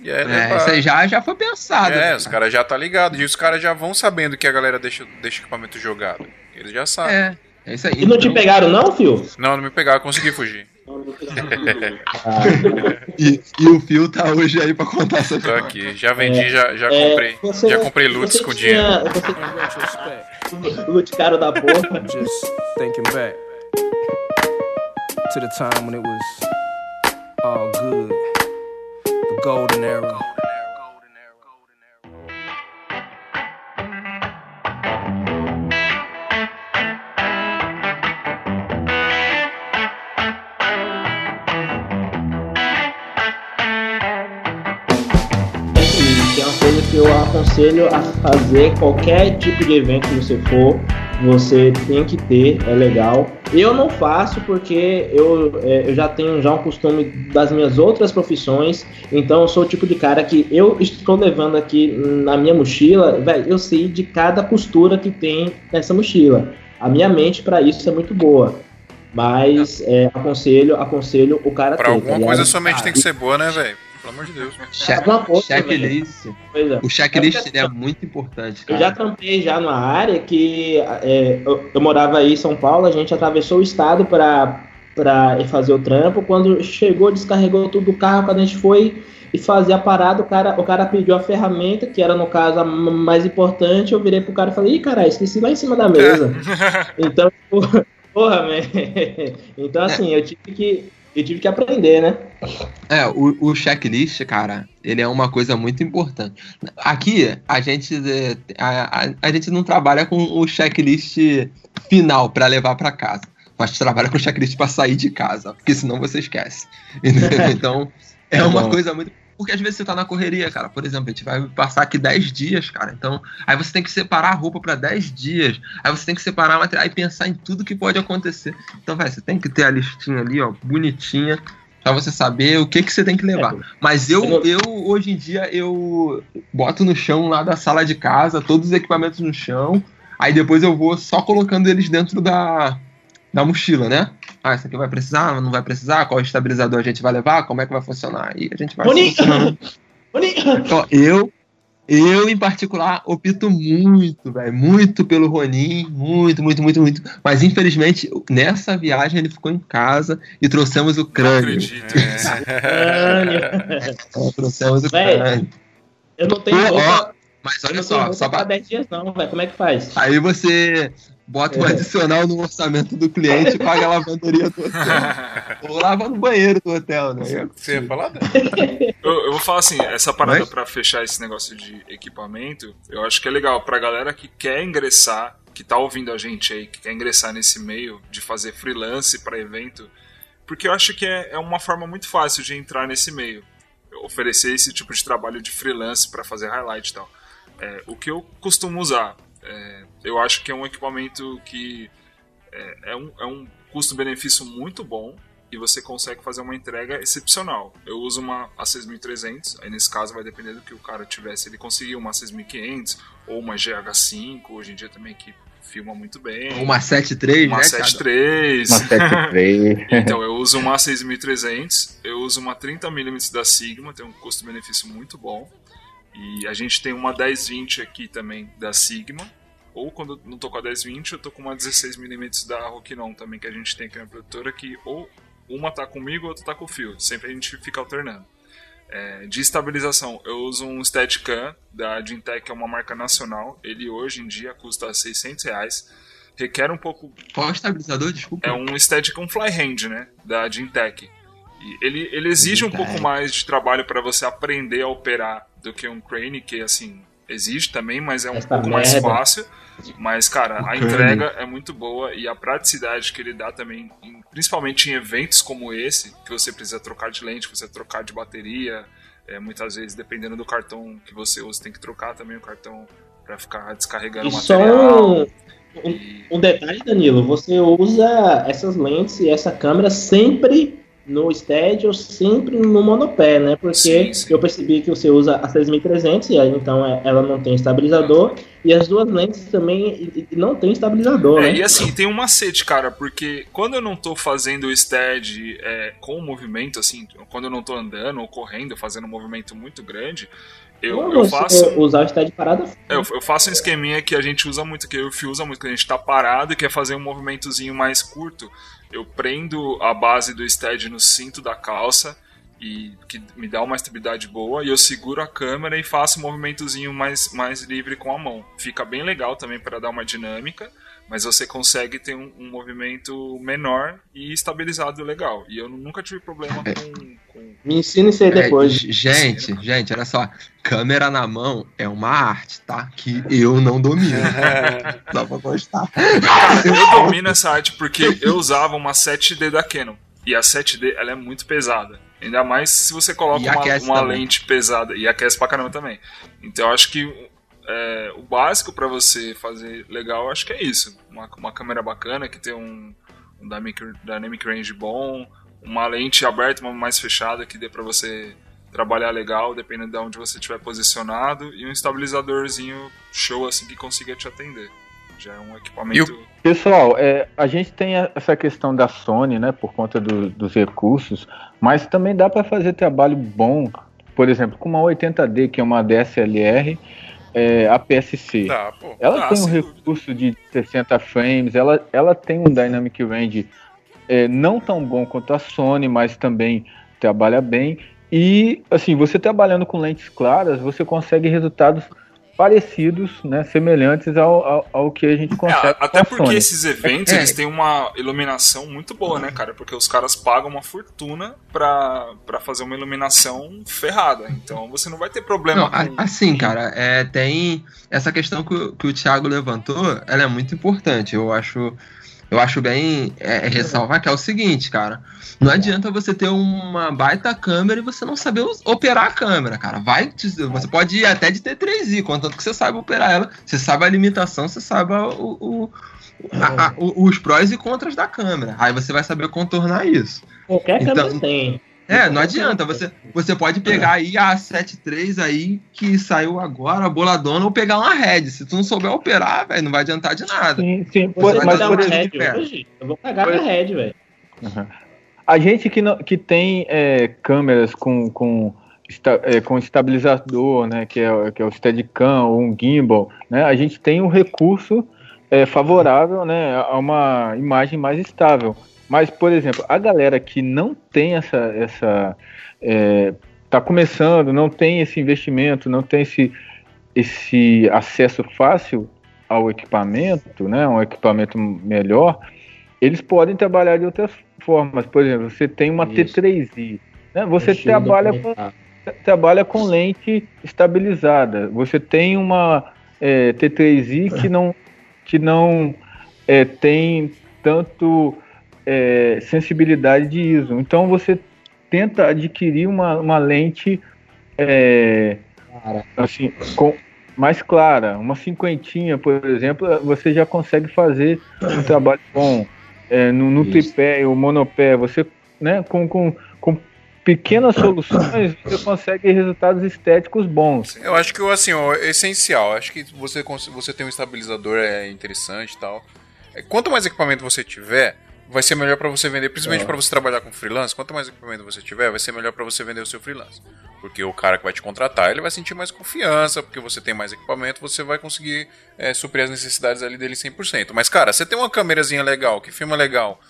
E aí, é, isso aí já, já foi pensado. É, né? os caras já tá ligado. E os caras já vão sabendo que a galera deixa, deixa equipamento jogado. Eles já sabem. É, é isso aí. E não então... te pegaram, não, Fio? Não, não me pegaram, consegui fugir. e, e, o Fio tá hoje aí pra contar essa Tô aqui, já vendi, é, já, já é, comprei. Você, já comprei loot com dinheiro. Loot caro da porra. Just thinking back to the time when it was all good. The golden era. Eu aconselho a fazer qualquer tipo de evento que você for, você tem que ter, é legal. Eu não faço porque eu, é, eu já tenho já um costume das minhas outras profissões, então eu sou o tipo de cara que eu estou levando aqui na minha mochila, velho, eu sei de cada costura que tem nessa mochila. A minha mente para isso é muito boa. Mas é, aconselho, aconselho o cara Pra ter, alguma tá coisa sua mente Ah, tem que ser boa, né, velho? Pelo amor de Deus. Checklist. Pois é. O checklist É é muito importante, Eu já cara. trampei já numa área que é, eu, eu morava aí em São Paulo, a gente atravessou o estado para para fazer o trampo. Quando chegou, descarregou tudo do carro, quando a gente foi e fazer a parada, o cara, o cara pediu a ferramenta, que era no caso a mais importante. Eu virei pro cara e falei: Ih, caralho, esqueci lá em cima da mesa. então, porra, porra, man. Então, assim, eu tive que. Eu tive que aprender, né? É, o, o checklist, cara, ele é uma coisa muito importante. Aqui, a gente, é, a, a, a gente não trabalha com o checklist final pra levar pra casa. Mas trabalha com o checklist pra sair de casa, porque senão você esquece. Entendeu? Então, é uma bom. coisa muito. Porque às vezes você tá na correria, cara. Por exemplo, a gente vai passar aqui 10 dias, cara. Então, aí você tem que separar a roupa pra 10 dias. Aí você tem que separar material e pensar em tudo que pode acontecer. Então, vai, você tem que ter a listinha ali, ó, bonitinha, pra você saber o que que você tem que levar. Mas eu, eu hoje em dia, eu boto no chão lá da sala de casa, todos os equipamentos no chão. Aí depois eu vou só colocando eles dentro da, da mochila, né? Ah, isso aqui vai precisar, não vai precisar, qual estabilizador a gente vai levar, como é que vai funcionar. Aí a gente vai Boni-. Boni- Ó, eu, eu, em particular, opto muito, velho. Muito pelo Ronin. Muito, muito, muito, muito. Mas infelizmente, nessa viagem ele ficou em casa e trouxemos o Não crânio. acredito. Ó, trouxemos o crânio. Eu não tenho Pô, Mas olha só, só pra pra... 10 dias não, velho. Como é que faz? Aí você bota um É. adicional no orçamento do cliente e paga a lavanderia do hotel. Ou lava no banheiro do hotel, né? Você ia falar? Dan? Eu, eu vou falar assim, essa parada Mas- pra fechar esse negócio de equipamento, eu acho que é legal pra galera que quer ingressar, que tá ouvindo a gente aí, que quer ingressar nesse meio de fazer freelance pra evento, porque eu acho que é, é uma forma muito fácil de entrar nesse meio. Oferecer esse tipo de trabalho de freelance pra fazer highlight e tal. É, o que eu costumo usar, é, eu acho que é um equipamento que é, é um, é um custo-benefício muito bom e você consegue fazer uma entrega excepcional. Eu uso uma A6300, aí nesse caso vai depender do que o cara tiver, se ele conseguir uma 6500 ou uma GH5, hoje em dia também que filma muito bem. Uma 7.3, uma né? 73. Uma 73. Então, eu uso uma 6300, eu uso uma 30mm da Sigma, tem um custo-benefício muito bom. E a gente tem uma 1020 aqui também da Sigma. Ou quando eu não tô com a 1020, eu tô com uma 16mm da Rokinon também, que a gente tem aqui na produtora, que ou uma tá comigo, outra tá com o fio. Sempre a gente fica alternando. É, de estabilização, eu uso um Steadicam da Gintec, que é uma marca nacional. Ele hoje em dia custa 600 reais. Requer um pouco Qual é o estabilizador? Desculpa. é um Steadicam Flyhand, né? Da Gintec. Ele, ele exige um pouco mais de trabalho para você aprender a operar do que um Crane, que assim, exige também, mas é um Essa pouco mais merda. fácil. Mas, cara, O a Crane. entrega é muito boa e a praticidade que ele dá também, em- principalmente em eventos como esse, que você precisa trocar de lente, você trocar de bateria, é, muitas vezes, dependendo do cartão que você usa, tem que trocar também o cartão para ficar descarregando E o só material. um, E- um detalhe, Danilo, você usa essas lentes e essa câmera sempre no stead ou sempre no monopé, né? Porque Sim, sim. eu percebi que você usa a 6300 e aí então é- ela não tem estabilizador e as duas lentes também não tem estabilizador, É, né? e assim, tem um macete, cara, porque quando eu não tô fazendo o stead é, com o movimento, assim, quando eu não tô andando ou correndo, fazendo um movimento muito grande, eu, eu faço. usar o stead parada É, Eu, eu faço um esqueminha que a gente usa muito, que o Fio usa muito, que a gente tá parado e quer fazer um movimentozinho mais curto. Eu prendo a base do stead no cinto da calça e que me dá uma estabilidade boa e eu seguro a câmera e faço um movimentozinho mais, mais livre com a mão. Fica bem legal também para dar uma dinâmica, mas você consegue ter um, um movimento menor e estabilizado legal. E eu nunca tive problema com, com Me ensina isso aí É, depois. g- gente, gente, olha só. Câmera na mão é uma arte, tá? Que eu não domino. Só pra. Cara, eu domino essa arte porque eu usava uma 7D da Canon. E a 7D ela é muito pesada. Ainda mais se você coloca uma, uma lente pesada. E aquece pra caramba também. Então eu acho que é, o básico para você fazer legal, acho que é isso. Uma, uma câmera bacana que tem um, um dynamic, dynamic range bom, uma lente aberta, uma mais fechada que dê para você trabalhar legal, dependendo de onde você estiver posicionado, e um estabilizadorzinho show assim que consiga te atender. Já é um equipamento. Pessoal, é, a gente tem essa questão da Sony, né, por conta do, dos recursos, mas também dá para fazer trabalho bom, por exemplo, com uma 80D, que é uma DSLR, é, a PSC. Tá, ela tem um recurso de 60 frames, ela, ela tem um Dynamic Range é, não tão bom quanto a Sony, mas também trabalha bem. E assim, você trabalhando com lentes claras, você consegue resultados parecidos, né, semelhantes ao, ao, ao, que a gente consegue. É, até porque Sony. esses eventos é. eles têm uma iluminação muito boa, né, cara? Porque os caras pagam uma fortuna pra, pra fazer uma iluminação ferrada. Então você não vai ter problema. Não, com... Assim, cara, é, tem essa questão que, o, que o Thiago levantou, ela é muito importante. Eu acho eu acho bem é, é, ressalvar que é o seguinte, cara. Não adianta você ter uma baita câmera e você não saber operar a câmera, cara. Vai, você pode ir até de T3i, contanto que você saiba operar ela, você sabe a limitação, você sabe o, o, a, a, os prós e contras da câmera. Aí você vai saber contornar isso. Qualquer então, câmera tem. É, não adianta. Você, você pode pegar aí a 73 aí que saiu agora, a boladona, ou pegar uma Red. Se tu não souber operar, velho, não vai adiantar de nada. Sim, sim. Você mas uma Red hoje, eu vou pegar a Red, velho. Uhum. A gente que, não, que tem é, câmeras com, com, é, com estabilizador, né, que é, que é o Steadicam ou um gimbal, né, a gente tem um recurso é, favorável né, a uma imagem mais estável. Mas, por exemplo, a galera que não tem essa. essa é, tá começando, não tem esse investimento, não tem esse, esse acesso fácil ao equipamento, né, um equipamento melhor, eles podem trabalhar de outras formas. Por exemplo, você tem uma Isso. T3i, né, você trabalha com, trabalha com lente estabilizada. Você tem uma é, T3i que não, que não é, tem tanto é, sensibilidade de ISO. Então você tenta adquirir uma, uma lente é, assim, com, mais clara, uma cinquentinha, por exemplo, você já consegue fazer um trabalho bom. É, no, no tripé ou monopé, você né, com, com, com pequenas soluções você consegue resultados estéticos bons. Eu acho que assim, o essencial, acho que você, você tem um estabilizador é interessante e tal. É, quanto mais equipamento você tiver, vai ser melhor para você vender, principalmente é. para você trabalhar com freelance. Quanto mais equipamento você tiver, vai ser melhor para você vender o seu freelance. Porque o cara que vai te contratar, ele vai sentir mais confiança, porque você tem mais equipamento, você vai conseguir é, suprir as necessidades ali dele 100%. Mas, cara, você tem uma câmerazinha legal, que filma legal,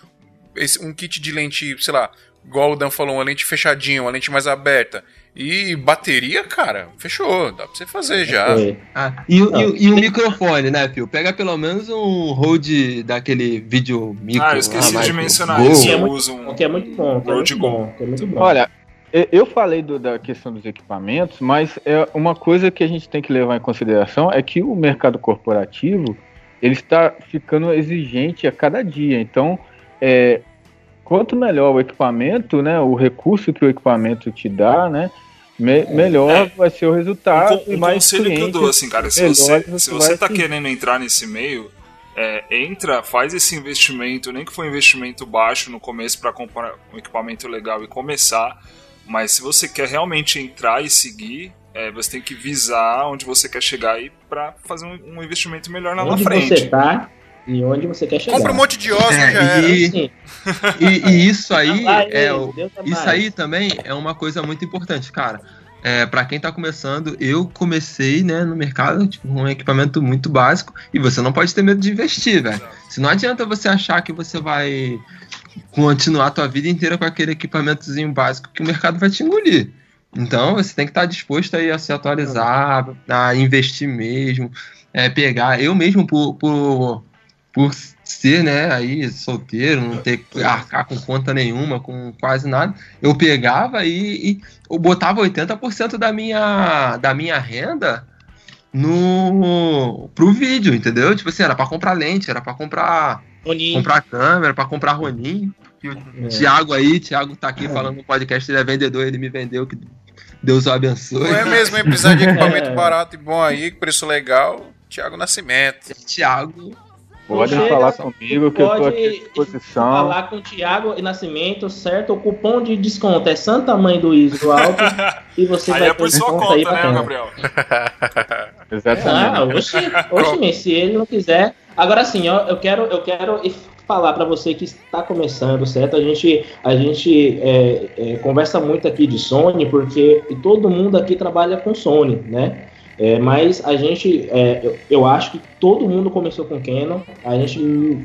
esse, um kit de lente, sei lá, igual o Dan falou, uma lente fechadinha, uma lente mais aberta. E bateria, cara, fechou, dá pra você fazer já. Ah, e, e, e, o microfone, né, Pio? Pega pelo menos um Rode daquele vídeo micro. Ah, eu esqueci de mencionar isso. Que é, muito, um, que é muito bom. Que é muito bom, que é muito bom. Olha, eu falei do, da questão dos equipamentos, mas é uma coisa que a gente tem que levar em consideração é que o mercado corporativo ele está ficando exigente a cada dia. Então, é, quanto melhor o equipamento, né, o recurso que o equipamento te dá, né, me, melhor é. vai ser o resultado. Um, um mais conselho que eu dou, assim, cara, se você, se você tá querendo entrar nesse meio, é, entra, faz esse investimento, nem que for um investimento baixo no começo para comprar um equipamento legal e começar, mas se você quer realmente entrar e seguir, é, você tem que visar onde você quer chegar aí para fazer um, um, investimento melhor lá onde na frente. Você tá, e onde você quer chegar. Compra um monte de ossos é, já e, e, e, isso aí, ah, é, isso aí também é uma coisa muito importante, cara. É, para quem tá começando, eu comecei né, no mercado tipo, com um equipamento muito básico e você não pode ter medo de investir, velho. Se não adianta você achar que você vai continuar a tua vida inteira com aquele equipamentozinho básico que o mercado vai te engolir. Então você tem que estar tá disposto aí a se atualizar, a investir mesmo, é, pegar. Eu mesmo, por, por por ser, né, aí solteiro, não ter que arcar com conta nenhuma, com quase nada, eu pegava e, e eu botava 80% da minha, da minha renda no pro vídeo, entendeu? Tipo assim, era para comprar lente, era para comprar Roninho. comprar câmera, pra comprar Ronin. E o É. Thiago aí, Thiago tá aqui falando no podcast, ele é vendedor, ele me vendeu, que Deus o abençoe. Não é mesmo, hein? Precisar de equipamento É. barato e bom aí, preço legal. Thiago Nascimento. Thiago, Podem chega, falar comigo que eu tô pode aqui à disposição. Falar com o Thiago e Nascimento, certo? O cupom de desconto é Santa Mãe do Iso Alto e você Aí vai é por sua conta, aí né. Gabriel? Exatamente. Ah, oxe, oxe, mas se ele não quiser. Agora sim, ó, eu quero, eu quero falar para você que está começando, certo? A gente, a gente é, é, conversa muito aqui de Sony, porque todo mundo aqui trabalha com Sony, né? É, mas a gente, é, eu, eu acho que todo mundo começou com Canon, a gente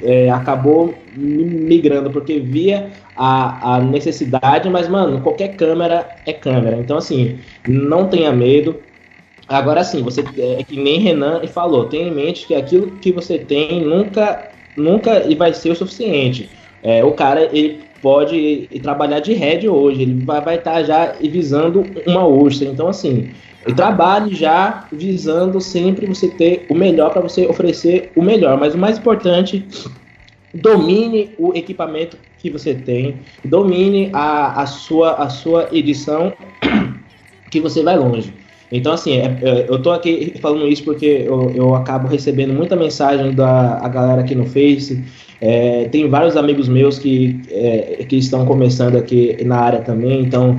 é, acabou mi- migrando porque via a, a necessidade, mas mano, qualquer câmera é câmera, então assim, não tenha medo, Agora sim, você é que nem Renan falou, tenha em mente que aquilo que você tem nunca, nunca vai ser o suficiente. É, o cara ele pode trabalhar de head hoje, ele vai estar já visando uma ursa. Então assim, e trabalhe já visando sempre você ter o melhor para você oferecer o melhor. Mas o mais importante, domine o equipamento que você tem, domine a, a, sua, a sua edição, que você vai longe. Então, assim, é- é, eu tô aqui falando isso porque eu, eu acabo recebendo muita mensagem da galera aqui no Face. É, tem vários amigos meus que, é, que estão começando aqui na área também, então,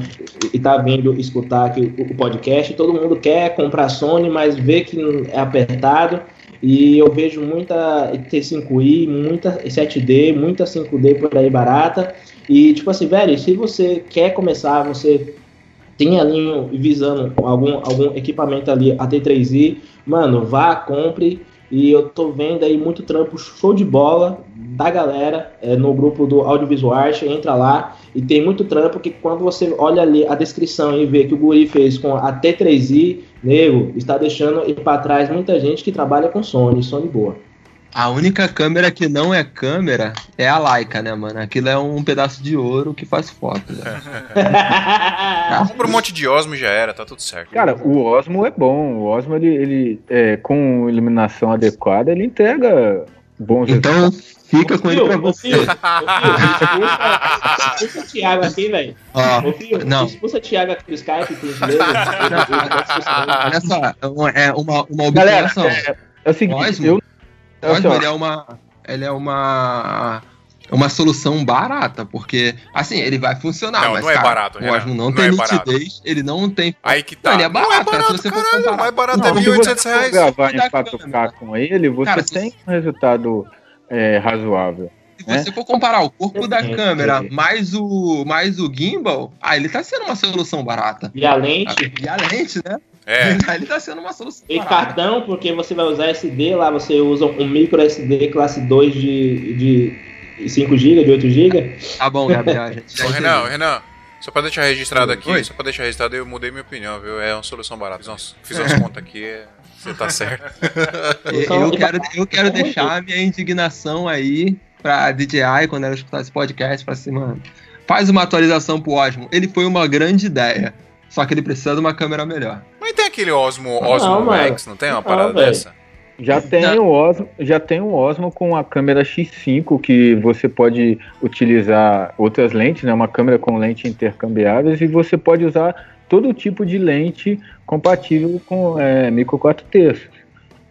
e tá vindo escutar aqui o, o podcast. Todo mundo quer comprar Sony, mas vê que é apertado. E eu vejo muita T5i, muita 7D, muita 5D por aí barata. E, tipo assim, velho, se você quer começar, você tem ali visando algum, algum equipamento ali, a T3i, mano, vá, compre. E eu tô vendo aí muito trampo show de bola da galera é, no grupo do Audiovisual Arte, entra lá e tem muito trampo que quando você olha ali a descrição e vê que o Guri fez com a T3i, nego, está deixando ir para trás muita gente que trabalha com Sony, Sony boa. a única câmera que não é câmera é a Leica, né, mano? Aquilo é um pedaço de ouro que faz foto. Né? Compra um monte de Osmo e já era, tá tudo certo. Cara, o Osmo é bom. O Osmo, ele, ele é, com iluminação adequada, ele entrega bons Então, fica com ele pra você. Ô, Fio, expulsa- expulsa o Thiago aqui, velho. Ó, Ô, Fio, não. expulsa o Thiago aqui do Skype, olha só, é uma, uma Galera, observação. é, é o seguinte, Osmo? eu. Osmo, ele é uma. Ele é uma. Uma solução barata, porque, assim, ele vai funcionar, Não, mas, não é cara, barato, o Osmo não, não tem é barato. nitidez, ele não tem... Aí que tá. Não, ele é Não barato, cara, se você for caralho, comparar. mais barato Não, é se 1.800 você for reais. gravar em Da 4K câmera. com ele, você Cara, se tem um resultado é, razoável. Se né? você for comparar o corpo da É, câmera é. mais o, mais o gimbal, ah, ele tá sendo uma solução barata. E a lente, E a lente, né? É. ele tá sendo uma solução e cartão, porque você vai usar SD, lá você usa um micro SD classe 2 de, de 5 GB, de 8 GB. Tá bom, Gabriel, gente Ô. Renan, Renan, só pra deixar registrado aqui, Oi. só pra deixar registrado, eu mudei minha opinião, viu? É uma solução barata. Fiz umas, fiz umas contas aqui, você tá certo. Eu, quero, eu quero deixar a minha indignação aí pra DJI quando ela escutar esse podcast, pra assim, mano, faz uma atualização pro Osmo. Ele foi uma grande ideia, só que ele precisa de uma câmera melhor. Mas tem aquele Osmo, Osmo Não. Max, não tem uma Não, parada velho. dessa? Já tem, o Osmo, já tem o Osmo com a câmera X5 que você pode utilizar outras lentes, né? Uma câmera com lente intercambiáveis e você pode usar todo tipo de lente compatível com é, micro 4 terços.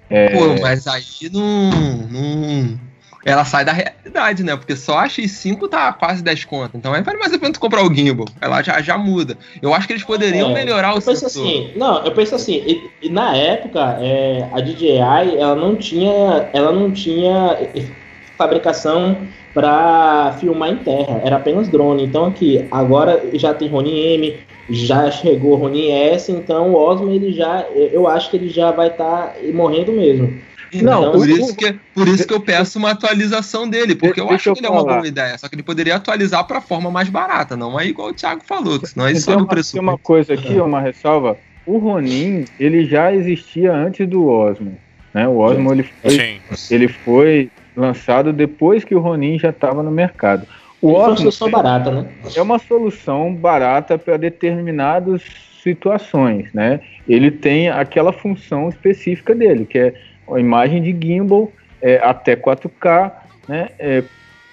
É, Pô, mas aí não, não. Ela sai da realidade, né? Porque só a X5 tá quase 10 conto. Então aí vale mais a pena tu comprar o gimbal. Ela já, já muda. Eu acho que eles poderiam É, melhorar o sensor. assim, não, eu penso assim, e- e na época é, a DJI ela não tinha, ela não tinha fabricação para filmar em terra, era apenas drone. Então aqui agora já tem Ronin M, já chegou Ronin S, então o Osmo ele já, eu acho que ele já vai estar morrendo mesmo. Não, Então, Por o- isso, que, por isso que eu peço uma atualização dele, porque eu acho que ele é uma falar. boa ideia. Só que ele poderia atualizar para forma mais barata, não é igual o Thiago falou, que senão aí Tem sobe o uma, preço. tem uma coisa aqui, uma ressalva. O Ronin, ele já existia antes do Osmo. Né? O Osmo ele foi, Sim. ele foi lançado depois que o Ronin já estava no mercado. O foi uma Osmo solução barata, né? é uma solução barata para determinadas situações, né? Ele tem aquela função específica dele, que é a imagem de gimbal é, até 4K né, é,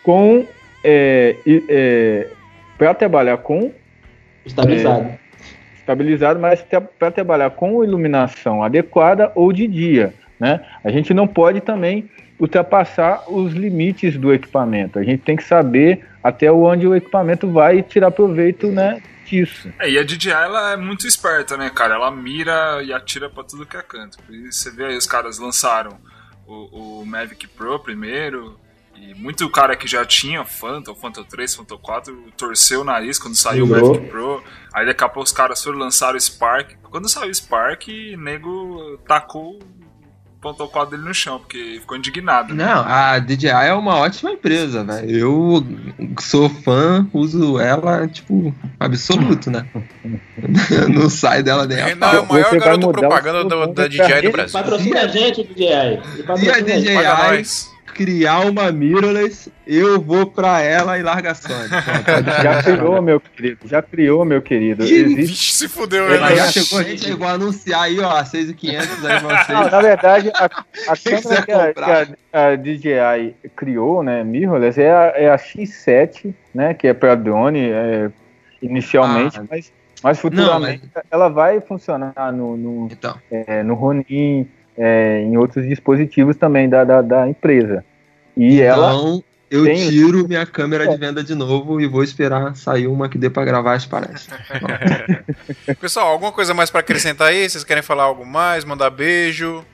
com é, é, para trabalhar com Estabilizado. É, estabilizado, mas para trabalhar com iluminação adequada ou de dia. Né? A gente não pode também ultrapassar os limites do equipamento. A gente tem que saber até onde o equipamento vai tirar proveito né, disso. É, e a DJI ela é muito esperta, né, cara? Ela mira e atira para tudo que é canto. Você vê aí os caras lançaram o, o Mavic Pro primeiro, e muito cara que já tinha Phantom, Phantom 3, Phantom 4, torceu o nariz quando saiu o Mavic Pro. Aí daqui a pouco os caras foram lançar o Spark. Quando saiu o Spark, nego tacou pontou o quadro dele no chão, porque ficou indignado. Né? Não, a DJI é uma ótima empresa, velho. Eu sou fã, uso ela, tipo, absoluto, né? não sai dela nem a Não, é o maior garoto propaganda do, da DJI do Brasil. Patrocina a gente, DJI. E a DJI criar uma mirrorless, eu vou pra ela e larga a Sony. já criou, meu querido. Já criou, meu querido. Existe... Vixe, se fudeu, né? Já chegou, a gente chegou a anunciar aí, ó, 6,500 aí vocês. Não, na verdade, a, a câmera que a, que a, a, DJI criou, né, mirrorless, é a, é a X7, né, que é pra drone, é, inicialmente, ah, mas, mas futuramente não, mas... ela vai funcionar no, no, então. é, no Ronin, é, em outros dispositivos também da, da, da empresa. E então, ela eu tem... tiro minha câmera de venda de novo e vou esperar sair uma que dê para gravar as palestras. Pessoal, alguma coisa mais para acrescentar aí? Vocês querem falar algo mais? Mandar beijo?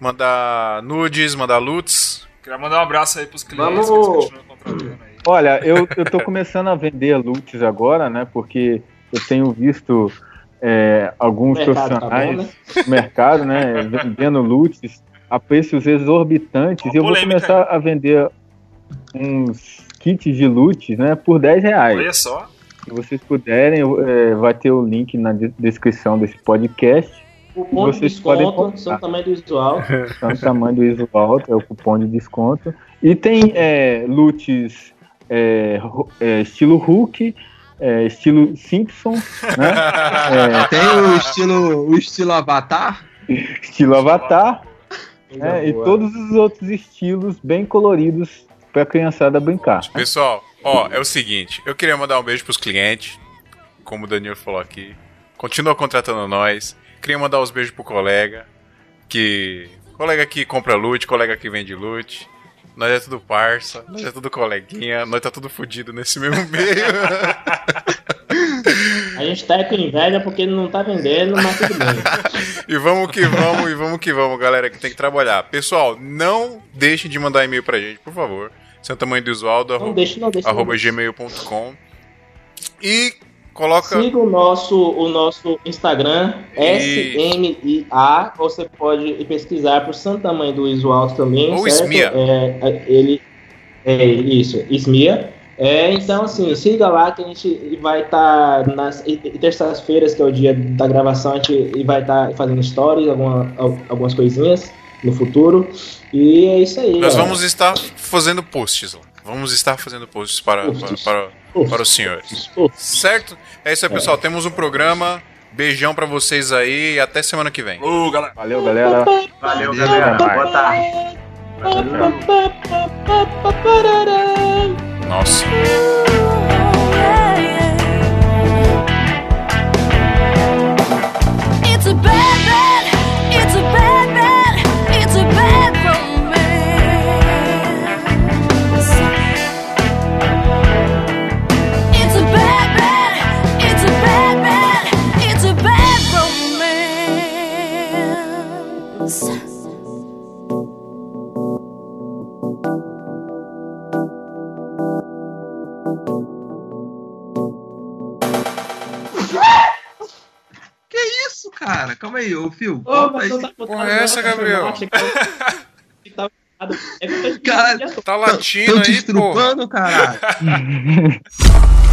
Mandar nudes? Mandar loots? Queria mandar um abraço aí pros clientes Vamos... que Olha, eu, eu tô começando a vender loots agora, né? Porque eu tenho visto é, alguns mercado profissionais tá bom, né? no mercado, né, vendendo loots a preços exorbitantes. e eu vou começar a vender uns kits de loot, né, por 10 reais. Olha só. Se vocês puderem, é, vai ter o link na descrição desse podcast. O cupom de desconto são tamanho do visual. São tamanho do visual, é o cupom de desconto. E tem é, loots é, é, estilo Hulk, é, estilo Simpson, né? É, tem o estilo, o estilo Avatar. Estilo Avatar. É, e todos os outros estilos bem coloridos para a criançada brincar. Pessoal, ó, é o seguinte, eu queria mandar um beijo pros clientes, como o Daniel falou aqui. Continua contratando nós. Queria mandar os beijos pro colega, que colega que compra loot, colega que vende loot. Nós é tudo parça, nós é tudo coleguinha, nós tá tudo fudido nesse mesmo meio. A gente tá com inveja porque não tá vendendo, mas tudo bem. e vamos que vamos, e vamos que vamos, galera, que tem que trabalhar. Pessoal, não deixem de mandar e-mail pra gente, por favor. Seu tamanho do usuário, arroba, deixe, não deixe, arroba gmail.com. E Coloca... Siga o nosso, o nosso Instagram, SMIA. Você pode pesquisar por Santa Mãe do Iso Alto também. Ou certo? Smia. É, é, ele, é isso, Smia. É, então, assim, siga lá que a gente vai estar tá nas terças-feiras, que é o dia da gravação, a gente vai estar tá fazendo stories, alguma, algumas coisinhas no futuro. E é isso aí. Nós vamos estar fazendo posts lá. Vamos estar fazendo posts para, posts. para, para para os senhores. Certo? É isso aí, pessoal. Temos um programa. Beijão para vocês aí e até semana que vem. Uh, galera. Valeu, galera. Valeu, galera. Boa tarde. Nossa. It's a bad, bad, it's a bad, bad, cara. Calma aí, ô Fio. Ô, mas tá Porra, é essa, Gabriel? Cara, tá latindo aí, pô. Tô te caralho.